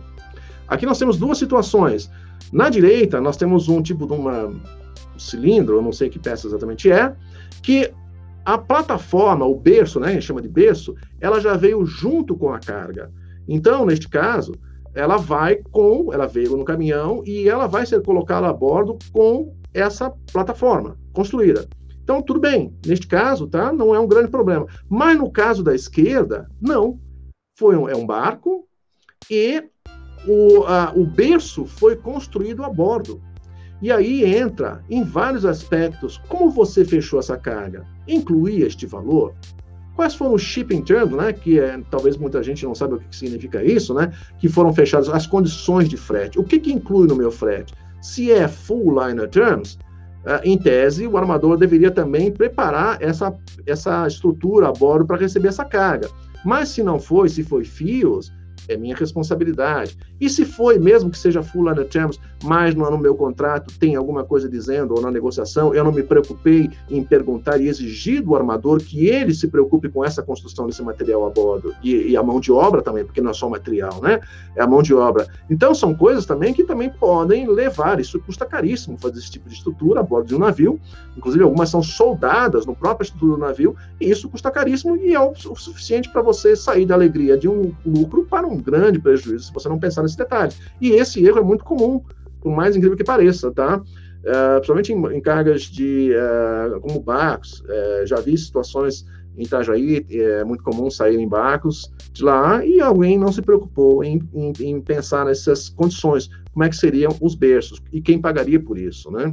B: Aqui nós temos duas situações. Na direita, nós temos um tipo de uma um cilindro, eu não sei que peça exatamente é, que a plataforma, o berço, né, a gente chama de berço, ela já veio junto com a carga. Então, neste caso, ela vai com, ela veio no caminhão e ela vai ser colocada a bordo com essa plataforma construída. Então, tudo bem. Neste caso, tá? Não é um grande problema. Mas no caso da esquerda, não. Foi um, é um barco e o, a, o berço foi construído a bordo. E aí entra em vários aspectos como você fechou essa carga. Incluía este valor? Quais foram os shipping terms, né? Que é, talvez muita gente não saiba o que significa isso, né? Que foram fechados as condições de frete. O que, que inclui no meu frete? Se é full liner terms, uh, em tese, o armador deveria também preparar essa, essa estrutura a bordo para receber essa carga. Mas se não foi, se foi fios, é minha responsabilidade. E se foi, mesmo que seja full under terms, mas não no meu contrato tem alguma coisa dizendo, ou na negociação, eu não me preocupei em perguntar e exigir do armador que ele se preocupe com essa construção desse material a bordo. E, e a mão de obra também, porque não é só material, né? É a mão de obra. Então, são coisas também que também podem levar, isso custa caríssimo fazer esse tipo de estrutura a bordo de um navio, inclusive algumas são soldadas no próprio estrutura do navio, e isso custa caríssimo e é o, o suficiente para você sair da alegria de um lucro para um grande prejuízo se você não pensar nesses detalhes. E esse erro é muito comum, por mais incrível que pareça, tá? Uh, principalmente em, em, cargas de, uh, como barcos, uh, já vi situações em Itajaí, é muito comum sair em barcos de lá e alguém não se preocupou em, em, em, pensar nessas condições, como é que seriam os berços e quem pagaria por isso, né?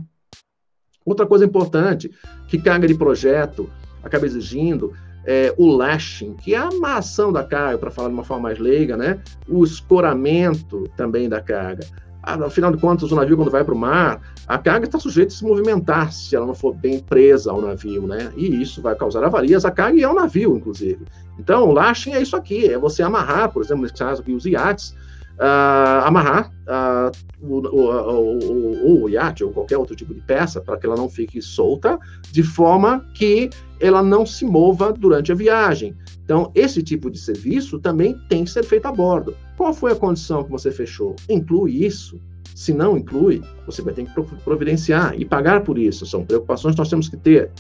B: Outra coisa importante que carga de projeto acaba exigindo é, o lashing, que é a amarração da carga, para falar de uma forma mais leiga, né? o escoramento também da carga. Afinal de contas, o navio, quando vai para o mar, a carga está sujeita a se movimentar se ela não for bem presa ao navio, né? E isso vai causar avarias à carga e ao navio, inclusive. Então, o lashing é isso aqui, é você amarrar, por exemplo, nesse caso aqui, os iates, uh, amarrar uh, o, o, o, o, iate ou qualquer outro tipo de peça para que ela não fique solta, de forma que ela não se mova durante a viagem. Então, esse tipo de serviço também tem que ser feito a bordo. Qual foi a condição que você fechou? Inclui isso? Se não inclui, você vai ter que providenciar e pagar por isso. São preocupações que nós temos que ter.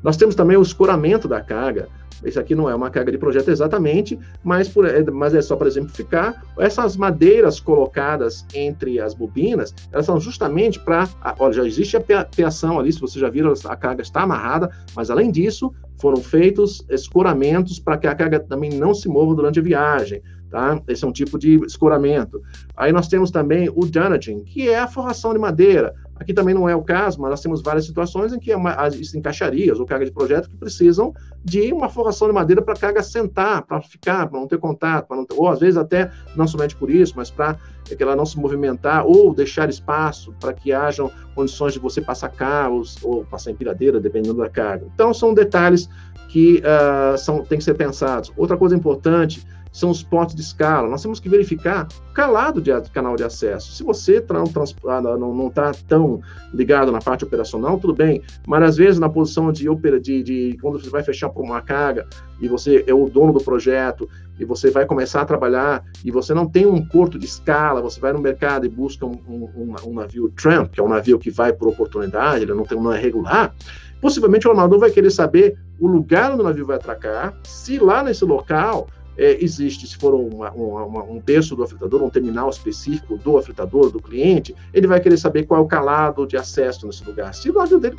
B: Nós temos também o escoramento da carga. Esse aqui não é uma carga de projeto exatamente, mas, por, é, mas é só para exemplificar. Essas madeiras colocadas entre as bobinas, elas são justamente para. Olha, já existe a peação ali, se você já viram, a carga está amarrada, mas além disso, foram feitos escoramentos para que a carga também não se mova durante a viagem. Tá? Esse é um tipo de escoramento. Aí nós temos também o dunnaging, que é a forração de madeira. Aqui também não é o caso, mas nós temos várias situações em que é existem encaixarias ou carga de projeto que precisam de uma forração de madeira para a carga sentar, para ficar, para não ter contato, não ter, ou às vezes até não somente por isso, mas para que ela não se movimentar ou deixar espaço para que hajam condições de você passar carros ou passar empilhadeira, dependendo da carga. Então, são detalhes que uh, são, têm que ser pensados. Outra coisa importante são os pontos de escala. Nós temos que verificar calado de canal de acesso. Se você ah, não está tão ligado na parte operacional, tudo bem, mas às vezes na posição de, de, de quando você vai fechar por uma carga e você é o dono do projeto e você vai começar a trabalhar e você não tem um porto de escala, você vai no mercado e busca um, um, um navio Trump, que é um navio que vai por oportunidade, ele não tem não é regular, possivelmente o armador vai querer saber o lugar onde o navio vai atracar, se lá nesse local é, existe, se for uma, uma, um terço do afetador, um terminal específico do afetador, do cliente, ele vai querer saber qual é o calado de acesso nesse lugar. Se o navio dele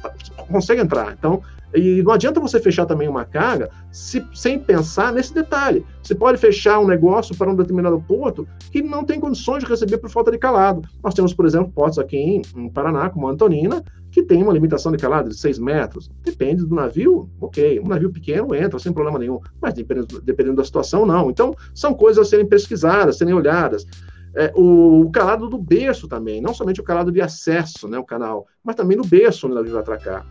B: consegue entrar. Então, e não adianta você fechar também uma carga se, sem pensar nesse detalhe. Você pode fechar um negócio para um determinado porto que não tem condições de receber por falta de calado. Nós temos, por exemplo, portos aqui em, em Paraná, como Antonina, que tem uma limitação de calado de 6 metros. Depende do navio, ok. Um navio pequeno entra sem problema nenhum, mas dependendo, dependendo da situação, não. Então, são coisas a serem pesquisadas, serem olhadas. É, o, o, calado do berço também, não somente o calado de acesso, né, o canal, mas também no berço onde o navio vai atracar.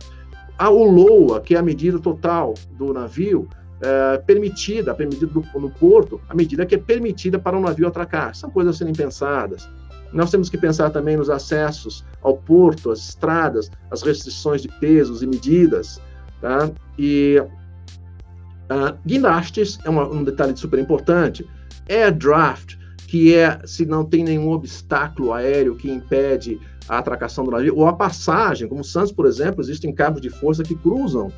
B: A, o LOA, que é a medida total do navio, é, permitida, permitida no, porto, a medida que é permitida para um navio atracar. São coisas a serem pensadas. Nós temos que pensar também nos acessos ao porto, às estradas, as restrições de pesos e medidas, tá? E uh, guindastes é uma, um detalhe super importante. Air draft, que é se não tem nenhum obstáculo aéreo que impede a atracação do navio, ou a passagem, como Santos, por exemplo, existem cabos de força que cruzam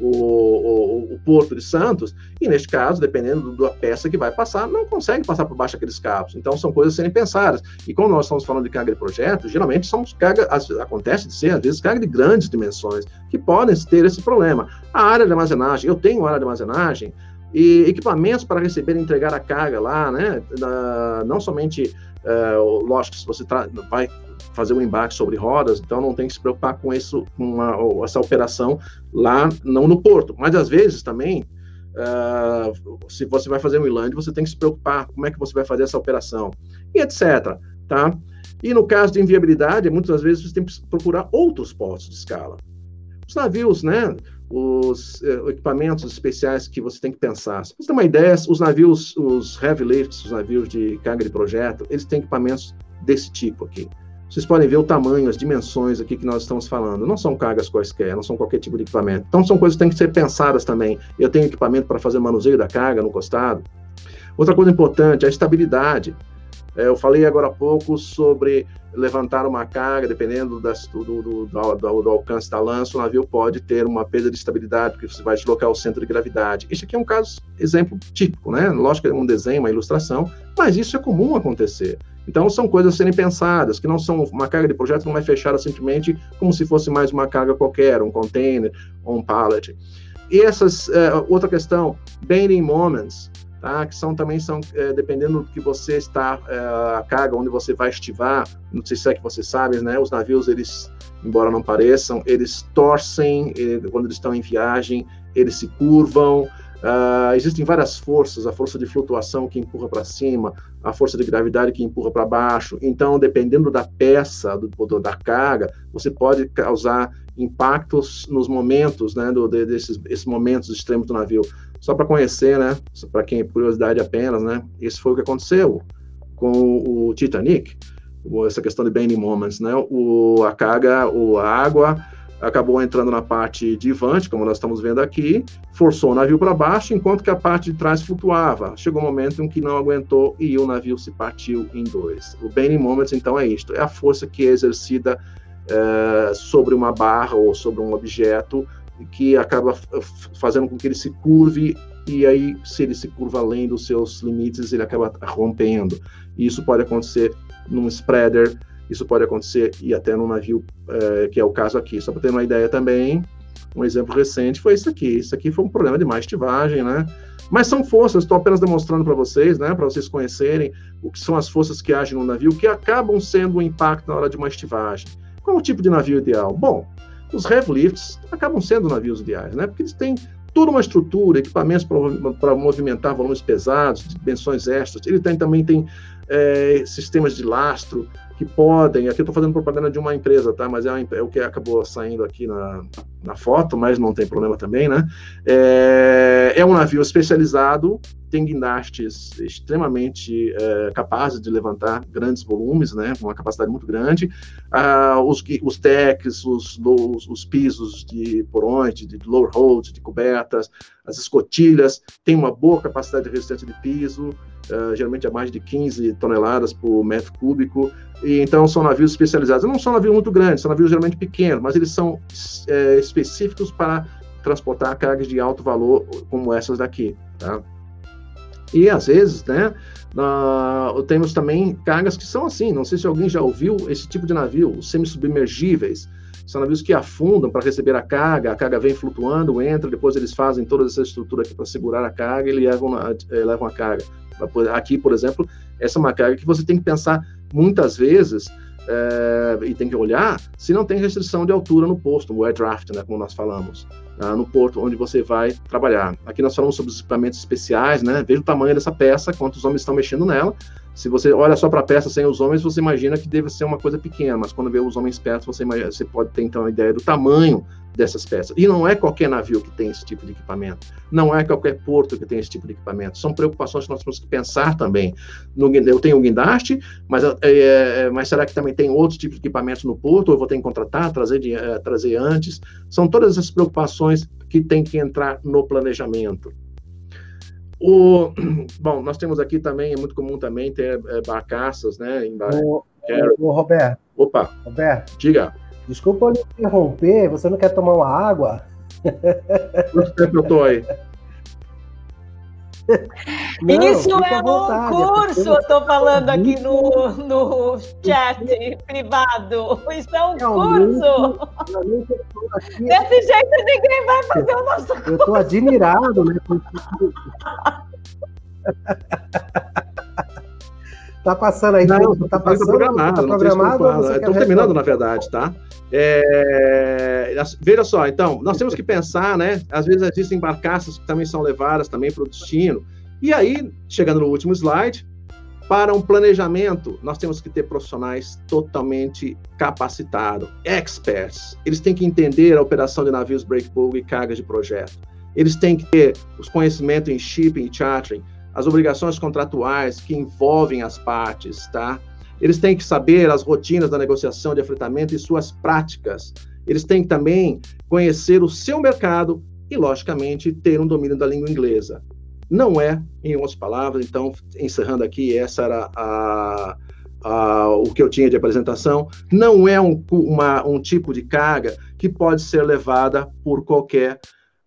B: o, o, o, Porto de Santos, e neste caso, dependendo da peça que vai passar, não consegue passar por baixo daqueles cabos. Então, são coisas a serem pensadas. E quando nós estamos falando de carga de projeto, geralmente são carga, acontece de ser, às vezes, carga de grandes dimensões, que podem ter esse problema. A área de armazenagem, eu tenho área de armazenagem, e equipamentos para receber e entregar a carga lá, né? não somente, uh, lógico, se você vai fazer um embarque sobre rodas, então não tem que se preocupar com isso, com uma, essa operação lá, não no porto. Mas às vezes também, uh, se você vai fazer um inland, você tem que se preocupar como é que você vai fazer essa operação, e etc. Tá? E no caso de inviabilidade, muitas vezes você tem que procurar outros postos de escala. Os navios, né? Os uh, equipamentos especiais que você tem que pensar. Se você tem uma ideia, os navios, os heavy lifts, os navios de carga de projeto, eles têm equipamentos desse tipo aqui. Vocês podem ver o tamanho, as dimensões aqui que nós estamos falando. Não são cargas quaisquer, não são qualquer tipo de equipamento. Então, são coisas que têm que ser pensadas também. Eu tenho equipamento para fazer manuseio da carga no costado. Outra coisa importante, a estabilidade. É, eu falei agora há pouco sobre levantar uma carga, dependendo das, do, do, do, do, alcance da lança, o navio pode ter uma perda de estabilidade, porque você vai deslocar o centro de gravidade. Este aqui é um caso, exemplo típico, né? Lógico que é um desenho, uma ilustração, mas isso é comum acontecer. Então, são coisas a serem pensadas, que não são uma carga de projeto não é fechada simplesmente como se fosse mais uma carga qualquer, um container ou um pallet. E essas, uh, outra questão, bending moments, tá? que são também são, uh, dependendo do que você está, uh, a carga, onde você vai estivar, não sei se é que você sabe, né? os navios, eles, embora não pareçam, eles torcem, quando eles estão em viagem, eles se curvam, Uh, existem várias forças, a força de flutuação que empurra para cima, a força de gravidade que empurra para baixo. Então, dependendo da peça, do, do, da carga, você pode causar impactos nos momentos, né, do, desses esses momentos extremos do navio. Só para conhecer, né, para quem é curiosidade apenas, né, isso foi o que aconteceu com o Titanic, essa questão de bending moments, né, o, a carga, o, a água acabou entrando na parte de vante, como nós estamos vendo aqui, forçou o navio para baixo, enquanto que a parte de trás flutuava. Chegou um momento em que não aguentou e o navio se partiu em dois. O bending moments, então, é isto: é a força que é exercida é, sobre uma barra ou sobre um objeto que acaba fazendo com que ele se curve e aí, se ele se curva além dos seus limites, ele acaba rompendo. E isso pode acontecer num spreader, isso pode acontecer e até num navio, é, que é o caso aqui. Só para ter uma ideia também, um exemplo recente foi isso aqui. Isso aqui foi um problema de má estivagem, né? Mas são forças, estou apenas demonstrando para vocês, né, para vocês conhecerem o que são as forças que agem no navio, que acabam sendo um impacto na hora de uma estivagem. Qual o tipo de navio ideal? Bom, os heavy lifts acabam sendo navios ideais, né? Porque eles têm toda uma estrutura, equipamentos para movimentar volumes pesados, dimensões extras. Ele tem, também tem é, sistemas de lastro, que podem, aqui eu estou fazendo propaganda de uma empresa, tá? Mas é, uma, é, o que acabou saindo aqui na, na foto, mas não tem problema também, né? É, é um navio especializado, tem guindastes extremamente é, capazes de levantar grandes volumes, né? Uma capacidade muito grande. Ah, os, os decks, os, os, os, pisos de porões, de, lower hold, de cobertas, as escotilhas, tem uma boa capacidade de resistência de piso, uh, geralmente a mais de 15 toneladas por metro cúbico, e então são navios especializados. Não são navios muito grandes, são navios geralmente pequenos, mas eles são é, específicos para transportar cargas de alto valor, como essas daqui, tá? E às vezes, né, uh, temos também cargas que são assim. Não sei se alguém já ouviu esse tipo de navio, os semi-submergíveis. São navios que afundam para receber a carga, a carga vem flutuando, entra, depois eles fazem toda essa estrutura aqui para segurar a carga e levam, eh, levam a carga. Aqui, por exemplo, essa é uma carga que você tem que pensar muitas vezes é, e tem que olhar se não tem restrição de altura no posto, o air draft, né, como nós falamos, né, no porto onde você vai trabalhar. Aqui nós falamos sobre os equipamentos especiais, né? Veja o tamanho dessa peça, quantos homens estão mexendo nela. Se você olha só para a peça sem os homens, você imagina que deve ser uma coisa pequena, mas quando vê os homens perto, você, imagina, você pode ter então a ideia do tamanho dessas peças. E não é qualquer navio que tem esse tipo de equipamento, não é qualquer porto que tem esse tipo de equipamento. São preocupações que nós temos que pensar também. No, eu tenho o guindaste, mas, é, mas será que também tem outros tipos de equipamentos no porto? Ou eu vou ter que contratar, trazer, de, é, trazer antes? São todas essas preocupações que tem que entrar no planejamento. O, bom, nós temos aqui também, é muito comum também ter é, barcaças, né? Em bar...
A: o, o, Roberto.
B: Opa.
A: Roberto.
B: Diga.
A: Desculpa eu interromper, você não quer tomar uma água?
B: Quanto tempo eu tô aí?
C: Não, Isso é um curso, eu estou falando aqui no, no chat privado. Isso é um curso. Desse jeito ninguém vai fazer o nosso curso.
A: Eu estou admirado, né? Tá passando aí,
B: não, tá passando, programado, tá programado. Estou terminando, na verdade, tá? É, veja só, então, nós temos que pensar, né? Às vezes existem barcaças que também são levadas também para o destino. E aí, chegando no último slide, para um planejamento, nós temos que ter profissionais totalmente capacitados, experts. Eles têm que entender a operação de navios breakbulk e cargas de projeto. Eles têm que ter os conhecimentos em shipping e chartering, as obrigações contratuais que envolvem as partes, tá? Eles têm que saber as rotinas da negociação de afretamento e suas práticas. Eles têm que também conhecer o seu mercado e, logicamente, ter um domínio da língua inglesa. Não é, em outras palavras, então, encerrando aqui, essa era a, a, o que eu tinha de apresentação, não é um, uma, um tipo de carga que pode ser levada por qualquer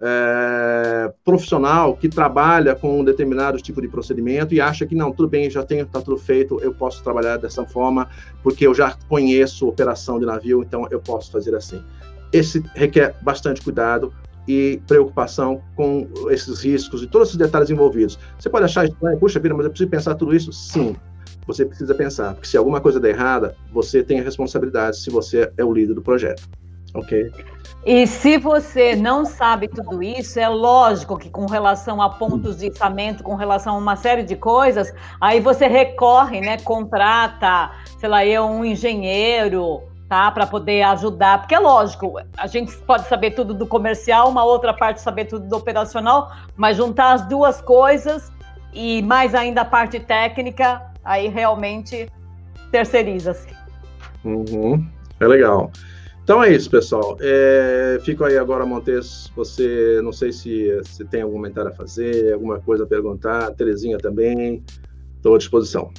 B: é, profissional que trabalha com um determinado tipo de procedimento e acha que não, tudo bem, já tenho, está tudo feito, eu posso trabalhar dessa forma, porque eu já conheço operação de navio, então eu posso fazer assim. Esse requer bastante cuidado e preocupação com esses riscos e todos esses detalhes envolvidos. Você pode achar puxa vida, mas eu preciso pensar tudo isso? Sim, você precisa pensar, porque se alguma coisa der errada, você tem a responsabilidade se você é o líder do projeto. Ok.
C: E se você não sabe tudo isso, é lógico que com relação a pontos de içamento, com relação a uma série de coisas, aí você recorre, né, contrata, sei lá, eu um engenheiro, tá, para poder ajudar, porque é lógico, a gente pode saber tudo do comercial, uma outra parte saber tudo do operacional, mas juntar as duas coisas e mais ainda a parte técnica, aí realmente terceiriza-se.
B: Uhum. É legal. Então é isso, pessoal. É, fico aí agora, Montes. Você, não sei se, se tem algum comentário a fazer, alguma coisa a perguntar. Terezinha também. Estou à disposição.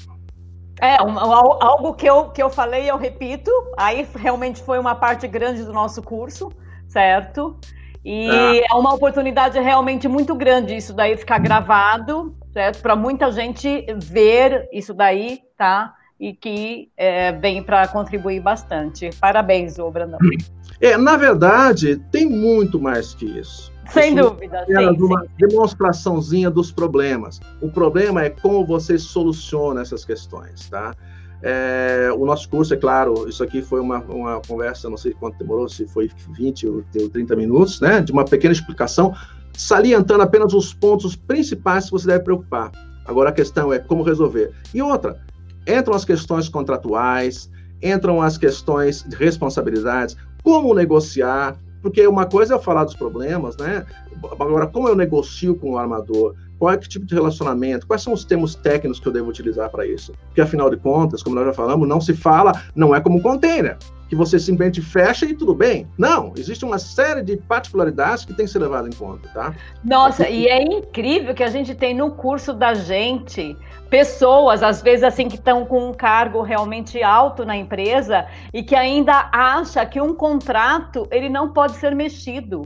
C: É, um, algo que eu, que eu falei, eu repito. Aí realmente foi uma parte grande do nosso curso, certo? E ah. é uma oportunidade realmente muito grande isso daí ficar gravado, certo? Para muita gente ver isso daí, tá? E que é, vem para contribuir bastante. Parabéns, ô Brandão.
B: É, na verdade, tem muito mais que isso.
C: Sem isso dúvida. É sim,
B: uma sim. demonstraçãozinha dos problemas. O problema é como você soluciona essas questões, tá? É, o nosso curso, é claro, isso aqui foi uma, uma conversa, não sei quanto demorou, se foi 20 ou 30 minutos, né? De uma pequena explicação, salientando apenas os pontos principais que você deve preocupar. Agora a questão é como resolver. E outra, entram as questões contratuais, entram as questões de responsabilidades, como negociar, porque uma coisa é falar dos problemas, né? Agora, como eu negocio com o armador? Qual é que tipo de relacionamento? Quais são os termos técnicos que eu devo utilizar para isso? Porque, afinal de contas, como nós já falamos, não se fala, não é como um container, que você simplesmente fecha e tudo bem. Não, existe uma série de particularidades que tem que ser levado em conta, tá?
C: Nossa, e é incrível que a gente tem no curso da gente pessoas, às vezes assim, que estão com um cargo realmente alto na empresa e que ainda acha que um contrato ele não pode ser mexido.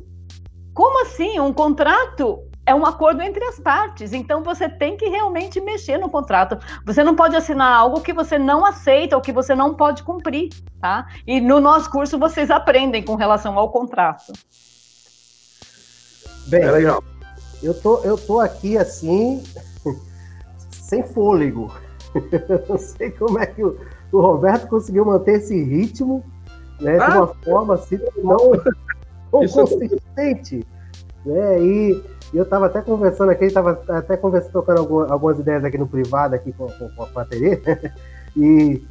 C: Como assim? Um contrato é um acordo entre as partes, então você tem que realmente mexer no contrato. Você não pode assinar algo que você não aceita ou que você não pode cumprir, tá? E no nosso curso vocês aprendem com relação ao contrato.
A: Bem, é legal. Eu tô, eu tô aqui assim sem fôlego. não sei como é que o, o, Roberto conseguiu manter esse ritmo né, ah, de uma forma assim não, não é consistente. Né? E eu estava até conversando aqui, estava até conversando, tocando algumas ideias aqui no privado aqui com, com, com a Terê, e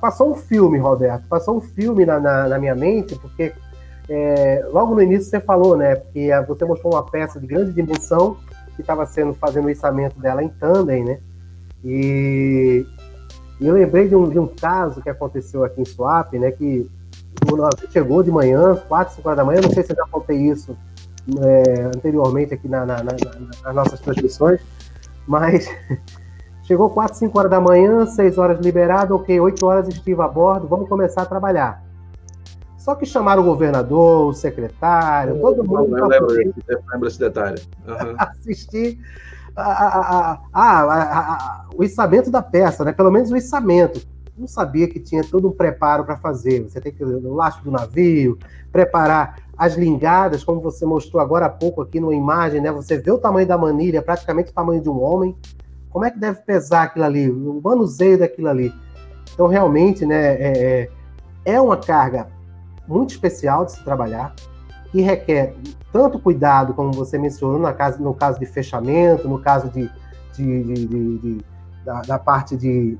A: passou um filme, Roberto, passou um filme na, na, na minha mente, porque é, logo no início você falou, né, porque você mostrou uma peça de grande dimensão que estava sendo fazendo o içamento dela em tandem, né, e, e eu lembrei de um, de um caso que aconteceu aqui em Suape, né? Que chegou de manhã, 4, 5 horas da manhã, não sei se eu já contei isso é, anteriormente aqui na, na, na, nas nossas transmissões, mas chegou 4, 5 horas da manhã, 6 horas liberado, ok, 8 horas estive a bordo, vamos começar a trabalhar. Só que chamaram o governador, o secretário, todo mundo.
B: Eu lembro, lembro esse detalhe.
A: Uhum. assistir a, a, a, o içamento da peça, né? Pelo menos o içamento. Não sabia que tinha todo um preparo para fazer. Você tem que o laço do navio, preparar as lingadas, como você mostrou agora há pouco aqui numa imagem, né? Você vê o tamanho da manilha, praticamente o tamanho de um homem. Como é que deve pesar aquilo ali? O manuseio daquilo ali. Então, realmente, né? É, é, é uma carga muito especial de se trabalhar que requer tanto cuidado, como você mencionou, na caso, no caso de fechamento, no caso de, de, de, de da, da, parte de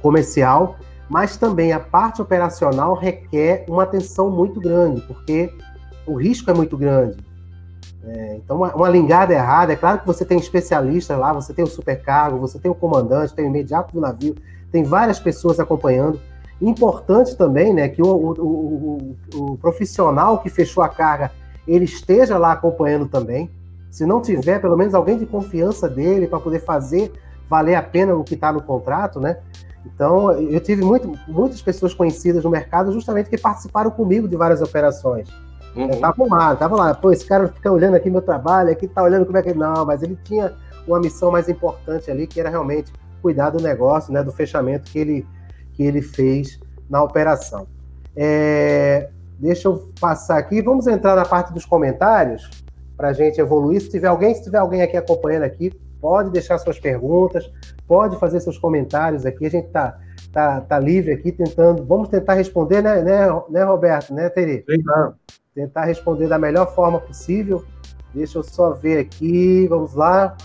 A: comercial, mas também a parte operacional requer uma atenção muito grande, porque o risco é muito grande. É, então, uma, uma lingada errada, é claro que você tem especialista lá, você tem o supercargo, você tem o comandante, tem o imediato do navio, tem várias pessoas acompanhando, Importante também, né, que o, o, o, o, profissional que fechou a carga ele esteja lá acompanhando também. Se não tiver, pelo menos alguém de confiança dele para poder fazer valer a pena o que está no contrato, né? Então, eu tive muito, muitas pessoas conhecidas no mercado justamente que participaram comigo de várias operações. Uhum. Estavam lá, estavam lá, pô, esse cara fica olhando aqui meu trabalho, aqui tá olhando como é que. Não, mas ele tinha uma missão mais importante ali, que era realmente cuidar do negócio, né, do fechamento que ele, que ele fez na operação. É, deixa eu passar aqui, vamos entrar na parte dos comentários para a gente evoluir. Se tiver alguém, se tiver alguém aqui acompanhando aqui, pode deixar suas perguntas, pode fazer seus comentários aqui. A gente está tá, tá livre aqui tentando. Vamos tentar responder, né, né, né Roberto, né,
B: claro.
A: Tentar responder da melhor forma possível. Deixa eu só ver aqui, vamos lá.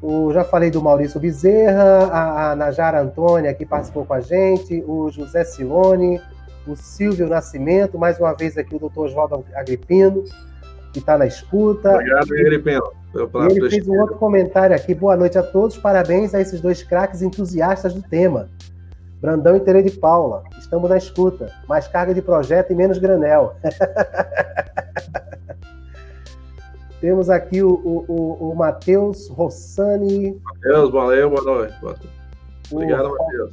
A: O, já falei do Maurício Bezerra, a, a Najara Antônia, que participou com a gente, o José Silone, o Silvio Nascimento, mais uma vez aqui o doutor Oswaldo Agripino, que está na escuta.
B: Obrigado, Agripino.
A: Ele fez um outro comentário aqui. Boa noite a todos, parabéns a esses dois craques entusiastas do tema. Brandão e Tere de Paula, estamos na escuta. Mais carga de projeto e menos granel. Temos aqui o, o, o, o Matheus Rossani.
B: Matheus, valeu, boa noite. Obrigado, Matheus.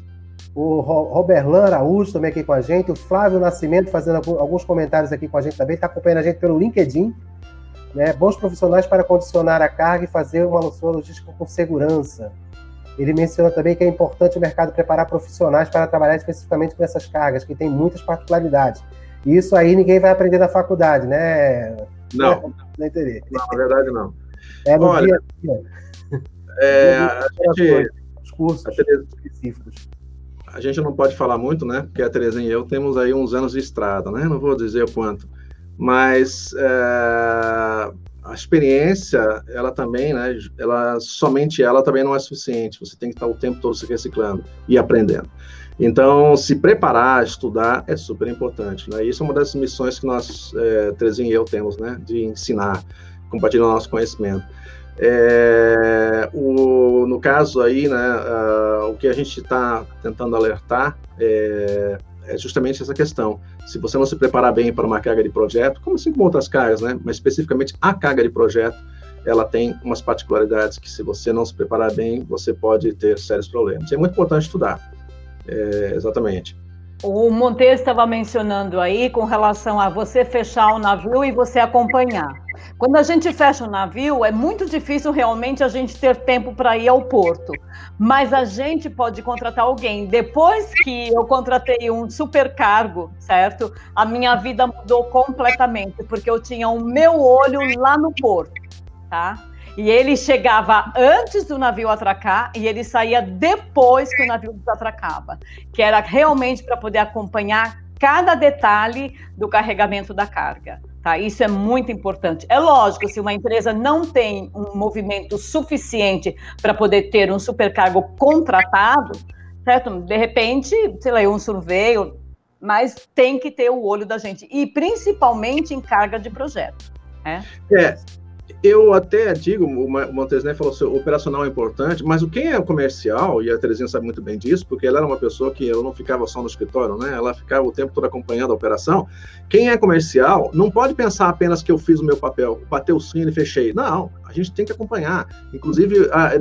A: O Roberlan Araújo também aqui com a gente. O Flávio Nascimento fazendo alguns comentários aqui com a gente também. Está acompanhando a gente pelo LinkedIn. Né? Bons profissionais para condicionar a carga e fazer uma sua logística com segurança. Ele menciona também que é importante o mercado preparar profissionais para trabalhar especificamente com essas cargas, que tem muitas particularidades. E isso aí ninguém vai aprender na faculdade, né?
B: Não. Não, interesse. não na verdade não.
A: É no Olha, dia a dia.
B: É, a gente,
A: os cursos a Tereza, específicos.
B: A gente não pode falar muito, né? Porque a Terezinha e eu temos aí uns anos de estrada, né? Não vou dizer o quanto. Mas é, a experiência, ela também, né? Ela, somente ela também não é suficiente. Você tem que estar o tempo todo se reciclando e aprendendo. Então, se preparar, estudar é super importante. Né? Isso é uma das missões que nós, é, Terezinha e eu, temos, né? De ensinar, compartilhar o nosso conhecimento. É, o, no caso aí, né, uh, o que a gente está tentando alertar é, é, justamente essa questão. Se você não se preparar bem para uma carga de projeto, como assim com outras cargas, né, mas especificamente a carga de projeto, ela tem umas particularidades que se você não se preparar bem, você pode ter sérios problemas. É muito importante estudar. É, exatamente.
C: O Montes estava mencionando aí com relação a você fechar o navio e você acompanhar. Quando a gente fecha o navio, é muito difícil realmente a gente ter tempo para ir ao porto. Mas a gente pode contratar alguém. Depois que eu contratei um supercargo, certo? A minha vida mudou completamente, porque eu tinha o meu olho lá no porto, tá? E ele chegava antes do navio atracar e ele saía depois que o navio desatracava, que era realmente para poder acompanhar cada detalhe do carregamento da carga. Tá? Isso é muito importante. É lógico, se uma empresa não tem um movimento suficiente para poder ter um supercargo contratado, certo? De repente, sei lá, um sorveio, mas tem que ter o olho da gente, e principalmente em carga de projeto.
B: Né? É, eu até digo, o Montesné falou que o operacional é importante, mas o quem é comercial, e a Terezinha sabe muito bem disso, porque ela era uma pessoa que ela não ficava só no escritório, né? Ela ficava o tempo todo acompanhando a operação. Quem é comercial não pode pensar apenas que eu fiz o meu papel, bateu o sino e fechei. Não, a gente tem que acompanhar. Inclusive, a,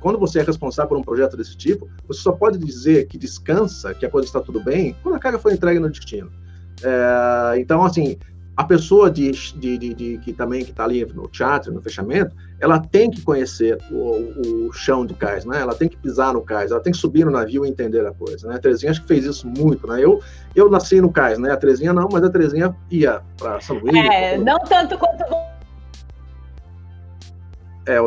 B: quando você é responsável por um projeto desse tipo, você só pode dizer que descansa, que a coisa está tudo bem, quando a carga foi entregue no destino. É, então, assim, a pessoa de, de, de, de que também que está ali no teatro, no fechamento, ela tem que conhecer o, o, chão de cais, né? Ela tem que pisar no cais, ela tem que subir no navio e entender a coisa, né? A Terezinha acho que fez isso muito, né? Eu, eu nasci no cais, né? A Terezinha não, mas a Terezinha ia para São Luís.
C: É, não tanto quanto
B: é,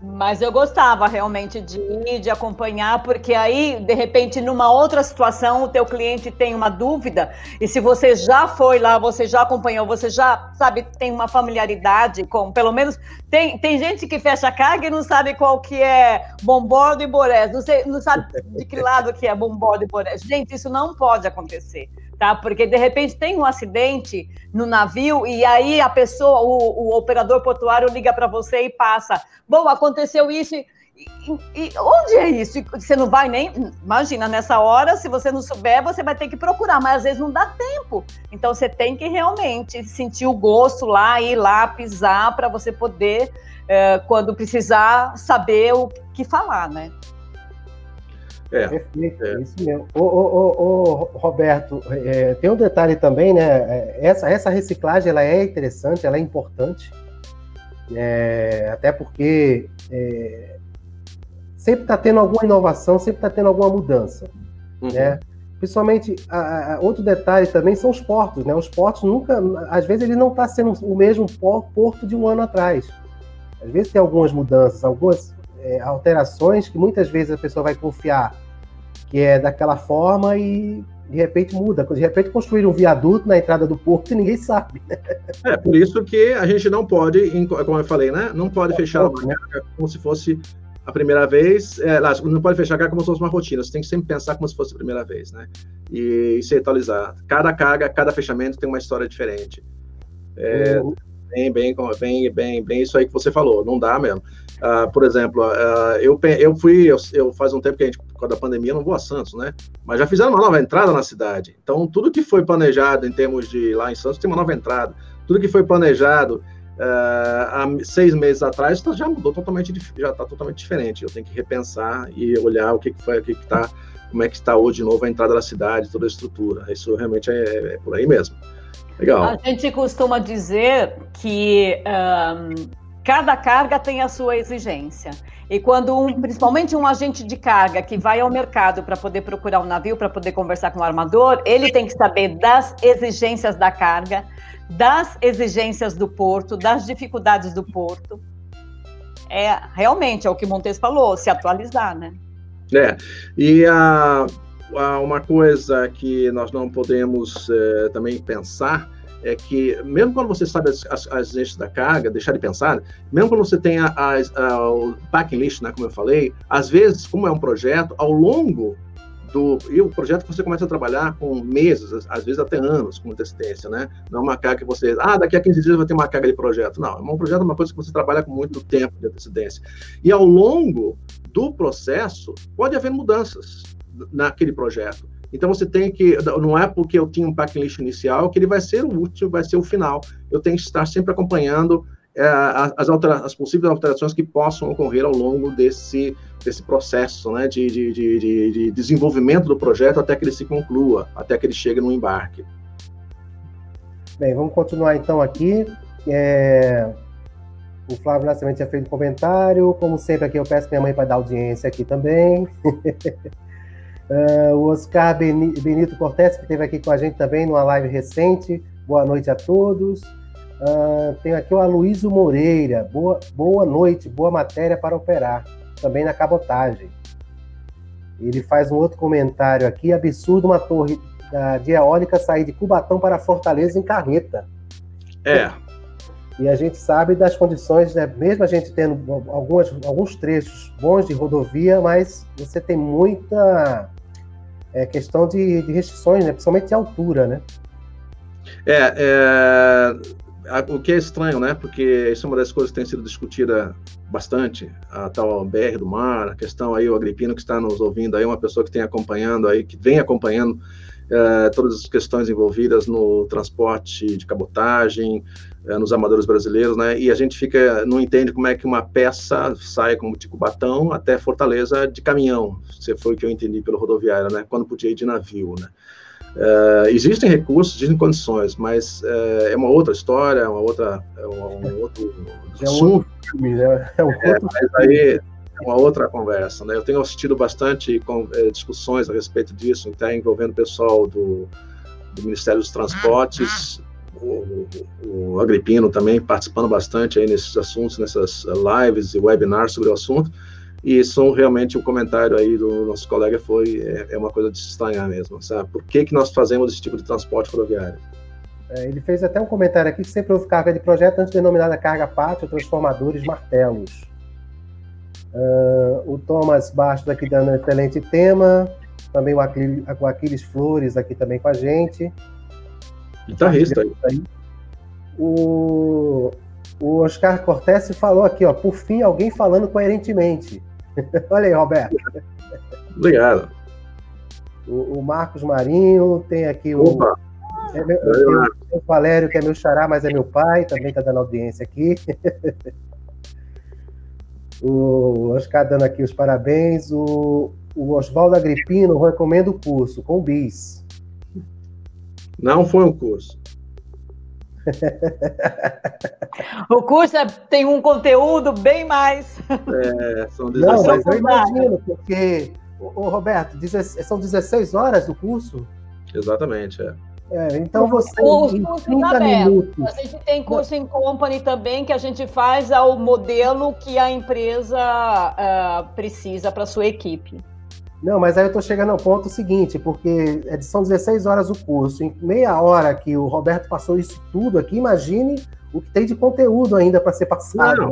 C: mas eu gostava realmente de ir, de acompanhar, porque aí, de repente, numa outra situação, o teu cliente tem uma dúvida, e se você já foi lá, você já acompanhou, você já, sabe, tem uma familiaridade com, pelo menos, tem, tem gente que fecha a carga e não sabe qual que é bombordo e borés, não, não sabe de que lado que é bombordo e borés. Gente, isso não pode acontecer tá? Porque de repente tem um acidente no navio e aí a pessoa, o, o operador portuário liga para você e passa. Bom, aconteceu isso. E, e, e, onde é isso? Você não vai nem. Imagina, nessa hora, se você não souber, você vai ter que procurar, mas às vezes não dá tempo. Então você tem que realmente sentir o gosto lá, ir lá, pisar, para você poder, é, quando precisar, saber o que falar, né?
A: É, Perfeito, é. isso mesmo. Ô, ô, ô, Roberto, é, tem um detalhe também, né? É, essa, essa reciclagem ela é interessante, ela é importante, é, até porque é, sempre está tendo alguma inovação, sempre está tendo alguma mudança, uhum. né? Principalmente, a, a, outro detalhe também são os portos, né? Os portos nunca, às vezes ele não está sendo o mesmo porto de um ano atrás. Às vezes tem algumas mudanças, algumas é, alterações que muitas vezes a pessoa vai confiar que é daquela forma e de repente muda. De repente construir um viaduto na entrada do porto e ninguém sabe.
B: É, por isso que a gente não pode, como eu falei, né? Não pode é fechar pouco, né? como se fosse a primeira vez. É, não pode fechar a carga como se fosse uma rotina. Você tem que sempre pensar como se fosse a primeira vez, né? E, e se atualizar. Cada carga, cada fechamento tem uma história diferente. É, bem, bem, bem, bem, bem isso aí que você falou. Não dá mesmo. Uh, por exemplo, uh, eu, eu fui, eu, eu, faz um tempo que a gente, por causa da pandemia, não vou a Santos, né? Mas já fizeram uma nova entrada na cidade. Então, tudo que foi planejado em termos de lá em Santos tem uma nova entrada. Tudo que foi planejado uh, há seis meses atrás tá, já mudou totalmente, já está totalmente diferente. Eu tenho que repensar e olhar o que, que foi, o que está, como é que está hoje de novo a entrada da cidade, toda a estrutura. Isso realmente é, é por aí mesmo. Legal.
C: A gente costuma dizer que um Cada carga tem a sua exigência. E quando, um, principalmente um agente de carga que vai ao mercado para poder procurar um navio, para poder conversar com o armador, ele tem que saber das exigências da carga, das exigências do porto, das dificuldades do porto. É realmente é o que Montes falou, se atualizar, né?
B: É. E a, a uma coisa que nós não podemos é, também pensar é que, mesmo quando você sabe as, as, as exigências da carga, deixar de pensar, mesmo quando você tem a, o packing list, né, como eu falei, às vezes, como é um projeto, ao longo do. E o projeto você começa a trabalhar com meses, às vezes até anos, com antecedência, né? Não é uma carga que você. Ah, daqui a 15 dias vai ter uma carga de projeto. Não, um projeto é uma coisa que você trabalha com muito tempo de antecedência. E ao longo do processo, pode haver mudanças naquele projeto. Então você tem que, não é porque eu tinha um backlist inicial que ele vai ser o último, vai ser o final. Eu tenho que estar sempre acompanhando é, as, altera as possíveis alterações que possam ocorrer ao longo desse, desse processo né, de, de, de, de, desenvolvimento do projeto até que ele se conclua, até que ele chegue no embarque.
A: Bem, vamos continuar então aqui. É... O Flávio Nascimento tinha feito um comentário. Como sempre, aqui eu peço minha mãe para dar audiência aqui também. Uh, o Oscar Benito Cortes, que esteve aqui com a gente também numa live recente. Boa noite a todos. Uh, tem aqui o Aloysio Moreira. Boa, boa noite, boa matéria para operar. Também na cabotagem. Ele faz um outro comentário aqui. Absurdo uma torre da, de eólica sair de Cubatão para Fortaleza em carreta.
B: É.
A: E a gente sabe das condições, né? mesmo a gente tendo algumas, alguns trechos bons de rodovia, mas você tem muita é questão de, de restrições, né? principalmente de altura, né?
B: É, é, o que é estranho, né? Porque isso é uma das coisas que tem sido discutida bastante, a tal BR do mar, a questão aí, o Agripino que está nos ouvindo aí, uma pessoa que tem acompanhando aí, que vem acompanhando é, todas as questões envolvidas no transporte de cabotagem, é, nos amadores brasileiros, né? E a gente fica, não entende como é que uma peça sai como de Cubatão até Fortaleza de caminhão. Se foi o que eu entendi pelo rodoviário, né? Quando podia ir de navio, né? É, existem recursos, existem condições, mas é, é uma outra história, é uma outra, é um, um outro
A: é assunto. Um filme, né?
B: É um é, mas aí é uma outra conversa, né? Eu tenho assistido bastante com, é, discussões a respeito disso, até envolvendo o pessoal do, do Ministério dos Transportes, o, o, Agripino também participando bastante aí nesses assuntos, nessas lives e webinars sobre o assunto. E são realmente o comentário aí do nosso colega foi é, é, uma coisa de se estranhar mesmo, sabe? Por que que nós fazemos esse tipo de transporte rodoviário?
A: É, ele fez até um comentário aqui que sempre houve carga de projeto antes denominada carga pátio, transformadores, martelos. Uh, o Thomas Bastos aqui dando um excelente tema. Também o Aquiles, o Aquiles Flores aqui também com a gente.
B: Guitarrista aí.
A: O, o Oscar Cortese falou aqui, ó, por fim, alguém falando coerentemente. Olha aí, Roberto.
B: Obrigado.
A: O, o Marcos Marinho, tem aqui o. Opa. É meu, o Valério, que é meu xará, mas é meu pai, também está dando audiência aqui. o Oscar dando aqui os parabéns. O, o Oswaldo Agripino recomenda o curso com o BIS.
B: Não foi um curso.
C: o curso é, tem um conteúdo bem mais.
A: É, são 16 Não, mas eu imagino, porque, ô, Roberto, são 16 horas do curso?
B: Exatamente, é.
A: É, então você.
C: Os cursos minutos. A gente tem curso em company também que a gente faz ao modelo que a empresa uh, precisa para sua equipe.
A: Não, mas aí eu tô chegando ao ponto seguinte, porque é são 16 horas o curso, em meia hora que o Roberto passou isso tudo aqui, imagine o que tem de conteúdo ainda para ser passado.
B: Não,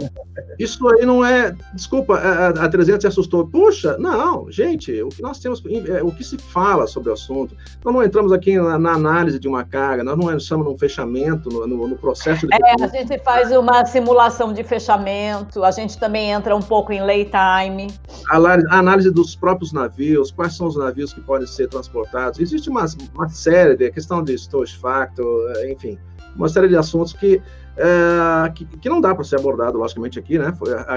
B: isso aí não é. Desculpa, a, a 300 se assustou. Puxa, não, gente, o que nós temos, é, o que se fala sobre o assunto, nós não entramos aqui na, na análise de uma carga, nós não estamos num fechamento, no, no, no processo de.
C: É, a gente faz uma simulação de fechamento, a gente também entra um pouco em lay time.
B: A, a análise dos próprios navios, quais são os navios que podem ser transportados. Existe uma, uma série de questão de storage factor, enfim, uma série de assuntos que é, que, que, não dá para ser abordado, logicamente, aqui, né?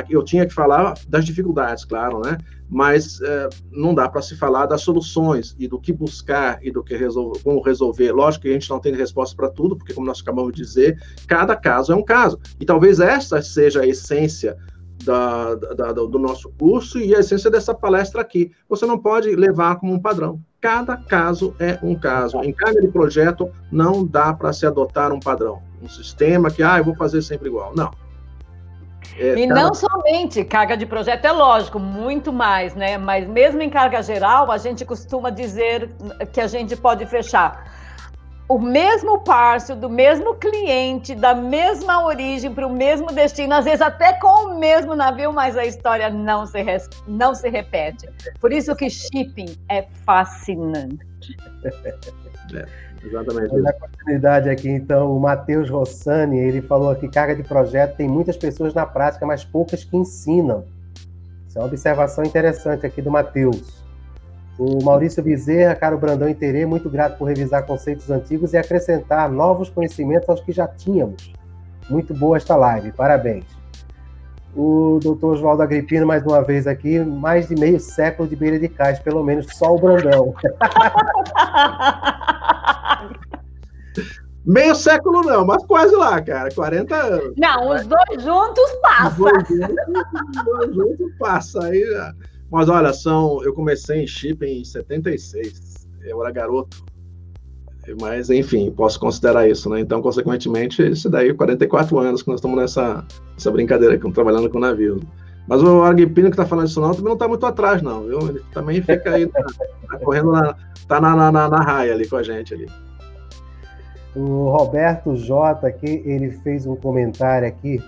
B: Eu tinha que falar das dificuldades, claro, né? Mas é, não dá para se falar das soluções e do que buscar e do que resolver, como resolver. Lógico que a gente não tem resposta para tudo, porque, como nós acabamos de dizer, cada caso é um caso. E talvez essa seja a essência da, da, do nosso curso e a essência dessa palestra aqui. Você não pode levar como um padrão. Cada caso é um caso. Em cada projeto, não dá para se adotar um padrão um sistema que, ah, eu vou fazer sempre igual. Não.
C: É, e não somente carga de projeto, é lógico, muito mais, né? Mas mesmo em carga geral, a gente costuma dizer que a gente pode fechar o mesmo parcel do mesmo cliente, da mesma origem, para o mesmo destino, às vezes até com o mesmo navio, mas a história não se, não se repete. Por isso que shipping é fascinante.
A: É. Exatamente. Na continuidade aqui, então, o Matheus Rossani, ele falou aqui, carga de projeto, tem muitas pessoas na prática, mas poucas que ensinam. Isso é uma observação interessante aqui do Matheus. O Maurício Bezerra, caro Brandão Interê, muito grato por revisar conceitos antigos e acrescentar novos conhecimentos aos que já tínhamos. Muito boa esta live, parabéns. O doutor Oswaldo Agripino, mais uma vez aqui, mais de meio século de beira de cais, pelo menos só o Brandão.
B: Meio século não, mas quase lá, cara. 40 anos.
C: Não, os dois juntos passa. Os dois juntos,
B: os dois juntos passa. Aí, mas olha, são, eu comecei em chip em 76. Eu era garoto. Mas, enfim, posso considerar isso, né? Então, consequentemente, isso daí, 44 anos que nós estamos nessa, nessa brincadeira aqui, trabalhando com navio. Mas o Arguipino que está falando isso não, também não está muito atrás, não, viu? Ele também fica aí, tá, tá correndo, na, tá na, na, na raia ali com a gente ali.
A: O Roberto J aqui, ele fez um comentário aqui.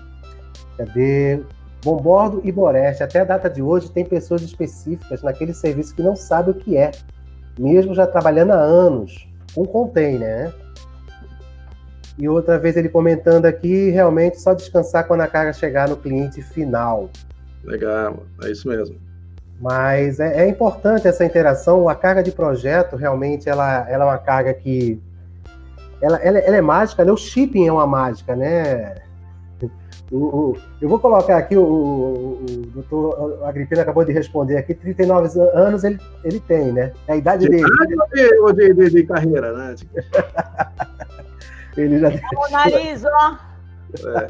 A: Cadê? Bombordo e Boreste. Até a data de hoje tem pessoas específicas naquele serviço que não sabem o que é, mesmo já trabalhando há anos com container, né? E outra vez ele comentando aqui, realmente só descansar quando a carga chegar no cliente final.
B: Legal, é isso mesmo.
A: Mas é, é importante essa interação. A carga de projeto realmente ela, ela é uma carga que ela, ela, ela, é mágica, né? O shipping é uma mágica, né? O, o, eu vou colocar aqui, o, o, o doutor Agripino acabou de responder aqui, 39 anos ele, ele tem, né? É a idade de dele.
B: Idade ou de, de, de, carreira, né?
C: ele já... É o nariz, ó!
A: É.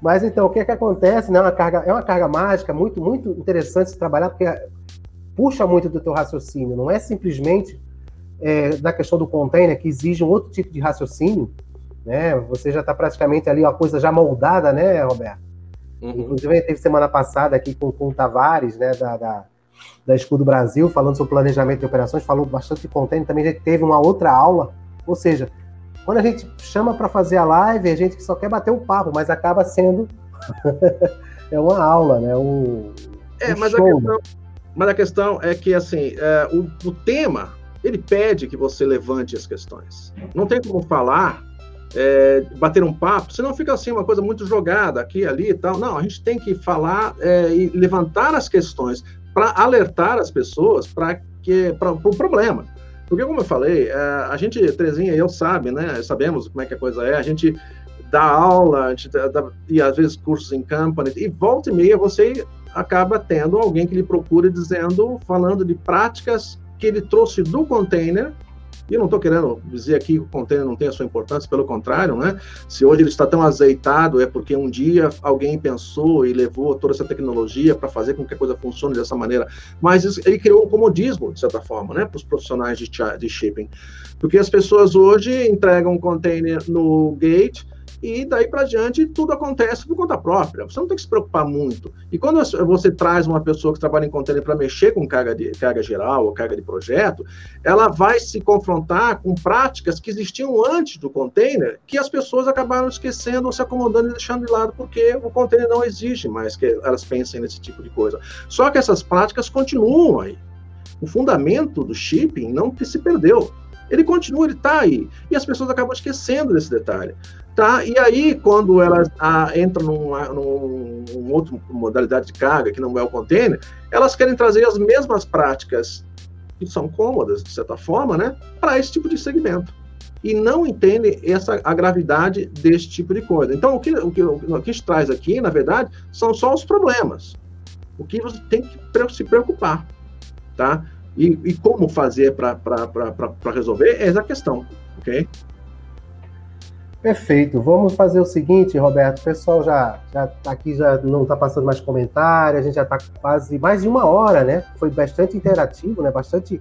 A: Mas então, o que é que acontece? Né? Uma carga, é uma carga mágica muito, muito interessante se trabalhar, porque puxa muito do teu raciocínio, não é simplesmente é, da questão do container, que exige um outro tipo de raciocínio, né? Você já está praticamente ali, uma coisa já moldada, né, Roberto? Uhum. Inclusive, teve semana passada aqui com, com o Tavares, né, da, da, da Escudo Brasil, falando sobre planejamento de operações, falou bastante de container, também já teve uma outra aula, ou seja, quando a gente chama para fazer a live, a gente só quer bater um papo, mas acaba sendo é uma aula, né? Um,
B: é, um mas, show, a questão, mas a questão é que assim, é, o, o tema ele pede que você levante as questões. Não tem como falar, é, bater um papo, senão fica assim uma coisa muito jogada aqui, ali e tal. Não, a gente tem que falar é, e levantar as questões para alertar as pessoas para para o pro problema. Porque, como eu falei, é, a gente, Trezinha e eu sabe, né? Sabemos como é que a coisa é. A gente dá aula, a gente dá, dá, e às vezes cursos em company, e volta e meia você acaba tendo alguém que lhe procura dizendo, falando de práticas que ele trouxe do container, e eu não estou querendo dizer aqui que o container não tem a sua importância, pelo contrário, né? Se hoje ele está tão azeitado, é porque um dia alguém pensou e levou toda essa tecnologia para fazer com que a coisa funcione dessa maneira. Mas ele criou um comodismo, de certa forma, né? Para os profissionais de, de shipping. Porque as pessoas hoje entregam um container no gate, e daí para diante tudo acontece por conta própria. Você não tem que se preocupar muito. E quando você traz uma pessoa que trabalha em container para mexer com carga, de, carga geral ou carga de projeto, ela vai se confrontar com práticas que existiam antes do container, que as pessoas acabaram esquecendo ou se acomodando e deixando de lado, porque o container não exige mais que elas pensem nesse tipo de coisa. Só que essas práticas continuam aí. O fundamento do shipping não se perdeu. Ele continua, ele está aí. E as pessoas acabam esquecendo desse detalhe. Tá? E aí, quando elas ah, entram numa, num, num outra modalidade de carga, que não é o container, elas querem trazer as mesmas práticas, que são cômodas, de certa forma, né, para esse tipo de segmento. E não entendem essa, a gravidade desse tipo de coisa. Então, o que, o que, o que a gente traz aqui, na verdade, são só os problemas. O que você tem que se preocupar. Tá? E, e como fazer para resolver é essa questão. Ok?
A: Perfeito. Vamos fazer o seguinte, Roberto. O pessoal já, já tá aqui já não está passando mais comentário. A gente já está quase mais de uma hora, né? Foi bastante interativo, né? Bastante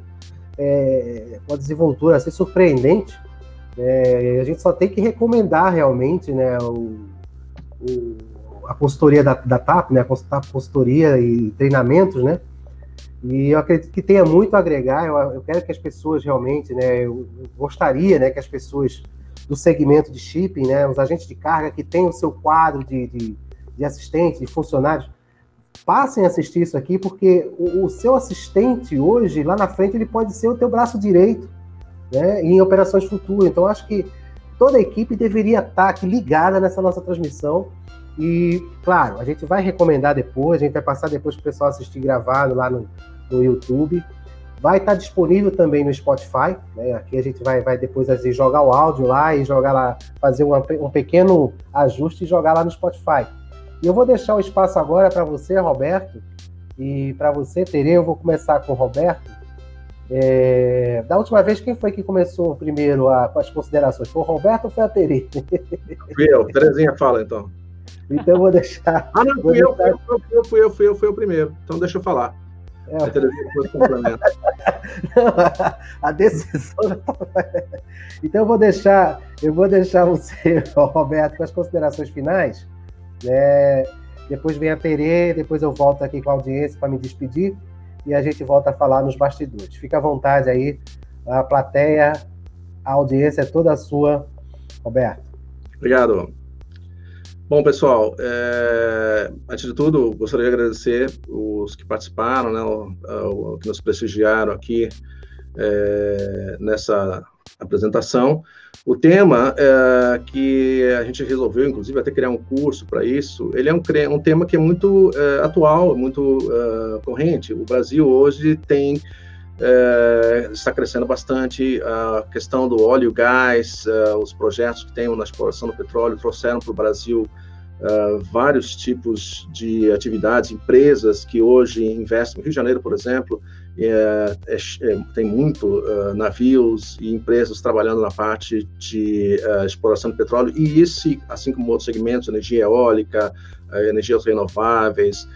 A: é, uma desenvoltura assim, surpreendente. É, a gente só tem que recomendar realmente, né? O, o, a consultoria da, da TAP, né? A consultoria e treinamentos, né? E eu acredito que tenha muito a agregar. Eu, eu quero que as pessoas realmente, né? Eu, gostaria, né? Que as pessoas do segmento de shipping, né, os agentes de carga que têm o seu quadro de, de, de assistentes, de funcionários, passem a assistir isso aqui, porque o, o, seu assistente hoje, lá na frente, ele pode ser o teu braço direito, né, em operações futuras. Então, acho que toda a equipe deveria estar aqui ligada nessa nossa transmissão. E, claro, a gente vai recomendar depois, a gente vai passar depois para o pessoal assistir gravado lá no, no YouTube. Vai estar disponível também no Spotify. Né? Aqui a gente vai, vai depois assim, jogar o áudio lá e jogar lá, fazer um, um pequeno ajuste e jogar lá no Spotify. E eu vou deixar o espaço agora para você, Roberto, e para você, Tere. Eu vou começar com o Roberto. É... Da última vez, quem foi que começou primeiro a, com as considerações? Foi o Roberto ou foi a Tere?
B: Fui eu. Terezinha fala então.
A: Então eu vou deixar.
B: Ah, não, fui, eu, deixar... fui eu, fui eu, fui eu, fui eu, fui eu primeiro. Então deixa eu falar. É.
A: a, a decisão. então eu vou deixar, eu vou deixar você, Roberto, com as considerações finais. Né? Depois vem a Terê, depois eu volto aqui com a audiência para me despedir e a gente volta a falar nos bastidores. Fica à vontade aí, a plateia, a audiência é toda sua, Roberto.
B: Obrigado. Bom, pessoal, é, antes de tudo, gostaria de agradecer os que participaram, né, o, o, que nos prestigiaram aqui é, nessa apresentação. O tema é, que a gente resolveu, inclusive, até criar um curso para isso, ele é um, um, tema que é muito é, atual, muito é, corrente. O Brasil hoje tem é, está crescendo bastante. A questão do óleo e gás, uh, os projetos que tem na exploração do petróleo trouxeram para o Brasil uh, vários tipos de atividades, empresas que hoje investem. No Rio de Janeiro, por exemplo, é, é, é tem muito navios e empresas trabalhando na parte de exploração de petróleo. E esse, assim como outros segmentos, energia eólica, energias renováveis,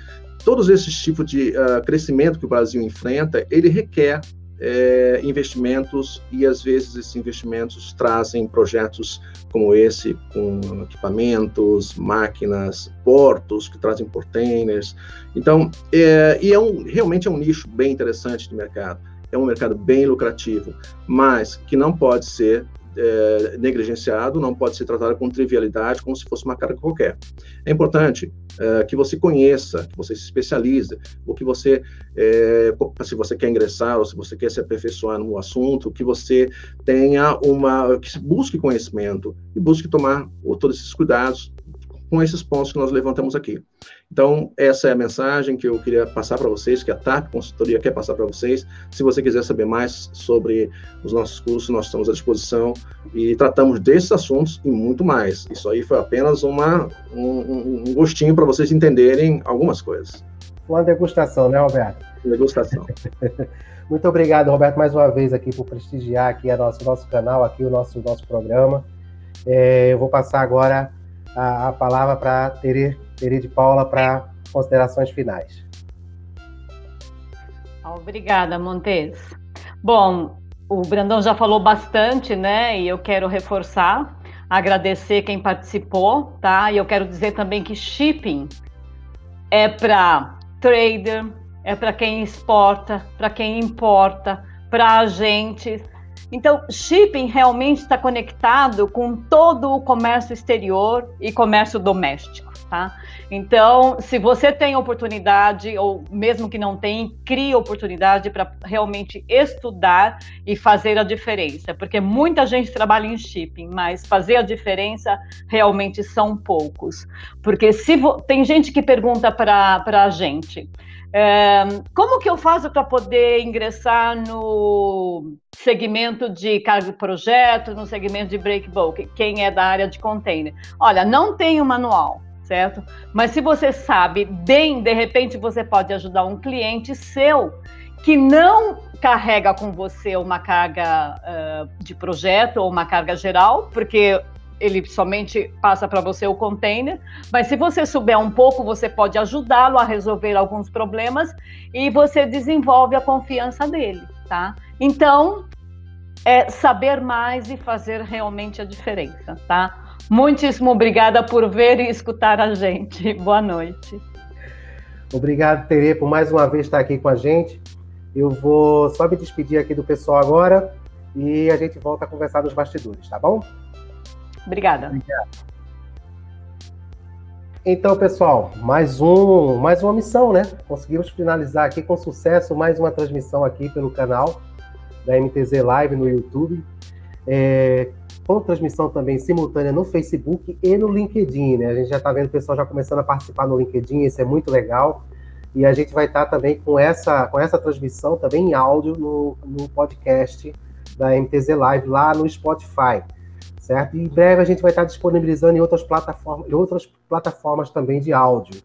B: todos esses tipos de uh, crescimento que o Brasil enfrenta, ele requer é, investimentos e às vezes esses investimentos trazem projetos como esse com equipamentos, máquinas, portos que trazem containers. Então, é, e é um, realmente é um nicho bem interessante do mercado. É um mercado bem lucrativo, mas que não pode ser é, negligenciado, não pode ser tratado com trivialidade, como se fosse uma carga qualquer. É importante é, que você conheça, que você se especialize, ou que você, é, se você quer ingressar, ou se você quer se aperfeiçoar no assunto, que você tenha uma, que busque conhecimento e busque tomar todos esses cuidados com esses pontos que nós levantamos aqui. Então, essa é a mensagem que eu queria passar para vocês, que a TAP Consultoria quer passar para vocês. Se você quiser saber mais sobre os nossos cursos, nós estamos à disposição e tratamos desses assuntos e muito mais. Isso aí foi apenas uma, um, um gostinho para vocês entenderem algumas coisas.
A: Uma degustação, né, Roberto?
B: Degustação.
A: muito obrigado, Roberto, mais uma vez aqui por prestigiar aqui o nosso, nosso canal, aqui o nosso, nosso programa. É, eu vou passar agora a, a palavra para Tere, Tere de Paula para considerações finais.
C: Obrigada, Montes. Bom, o Brandão já falou bastante, né? E eu quero reforçar. agradecer quem participou, tá? E eu quero dizer também que shipping é para trader, é para quem exporta, para quem importa, para agentes. Então, shipping realmente está conectado com todo o comércio exterior e comércio doméstico, tá? Então, se você tem oportunidade, ou mesmo que não tem, crie oportunidade para realmente estudar e fazer a diferença, porque muita gente trabalha em shipping, mas fazer a diferença realmente são poucos. Porque se tem gente que pergunta para a gente. Como que eu faço para poder ingressar no segmento de cargo projeto, no segmento de break bulk, quem é da área de container? Olha, não tem um manual certo? Mas se você sabe bem, de repente você pode ajudar um cliente seu que não carrega com você uma carga uh, de projeto ou uma carga geral, porque ele somente passa para você o container, mas se você souber um pouco, você pode ajudá-lo a resolver alguns problemas e você desenvolve a confiança dele, tá? Então, é saber mais e fazer realmente a diferença, tá? Muitíssimo obrigada por ver e escutar a gente. Boa noite.
A: Obrigado, Tere, por mais uma vez estar aqui com a gente. Eu vou só me despedir aqui do pessoal agora e a gente volta a conversar nos bastidores, tá bom?
C: Obrigada.
A: Então, pessoal, mais um, mais uma missão, né? Conseguimos finalizar aqui com sucesso mais uma transmissão aqui pelo canal da MTZ Live no YouTube. É, com transmissão também simultânea no Facebook e no LinkedIn, né? A gente já está vendo o pessoal já começando a participar no LinkedIn, isso é muito legal. E a gente vai estar tá também com essa, com essa transmissão também em áudio no, no podcast da MTZ Live lá no Spotify, certo? E em breve a gente vai estar disponibilizando em outras plataformas, em outras plataformas também de áudio.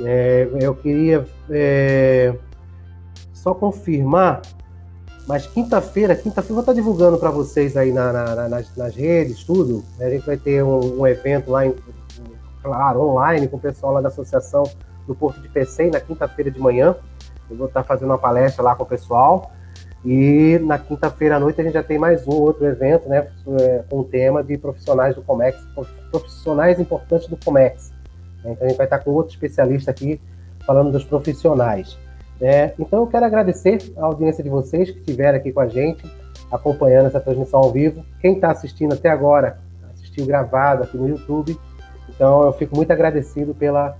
A: É, eu queria é, só confirmar mas quinta-feira, quinta-feira vou estar divulgando para vocês aí na, na, nas, nas, redes, tudo. A gente vai ter um, um, evento lá, em, claro, online, com o pessoal lá da Associação do Porto de Pecém, na quinta-feira de manhã. Eu vou estar fazendo uma palestra lá com o pessoal. E na quinta-feira à noite a gente já tem mais um outro evento, né, é, com o tema de profissionais do Comex, profissionais importantes do Comex. Então a gente vai estar com outro especialista aqui falando dos profissionais. É, então eu quero agradecer a audiência de vocês que estiveram aqui com a gente, acompanhando essa transmissão ao vivo. Quem está assistindo até agora, assistiu gravado aqui no YouTube. Então eu fico muito agradecido pela,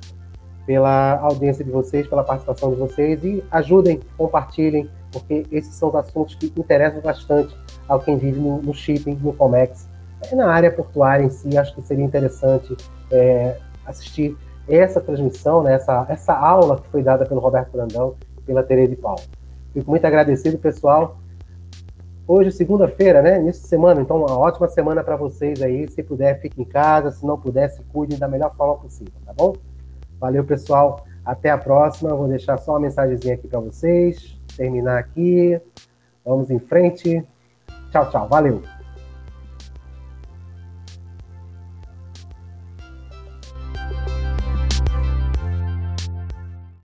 A: pela audiência de vocês, pela participação de vocês e ajudem, compartilhem, porque esses são os assuntos que interessam bastante ao quem vive no, no shipping, no Comex. É, na área portuária em si, acho que seria interessante é, assistir essa transmissão, né, essa, essa aula que foi dada pelo Roberto Brandão pela Tereza de Paulo. Fico muito agradecido, pessoal. Hoje, segunda-feira, né? Início de semana, então uma ótima semana para vocês aí. Se puder, fique em casa. Se não puder, se cuidem da melhor forma possível, tá bom? Valeu, pessoal. Até a próxima. Vou deixar só uma mensagenzinha aqui para vocês. Terminar aqui. Vamos em frente. Tchau, tchau. Valeu.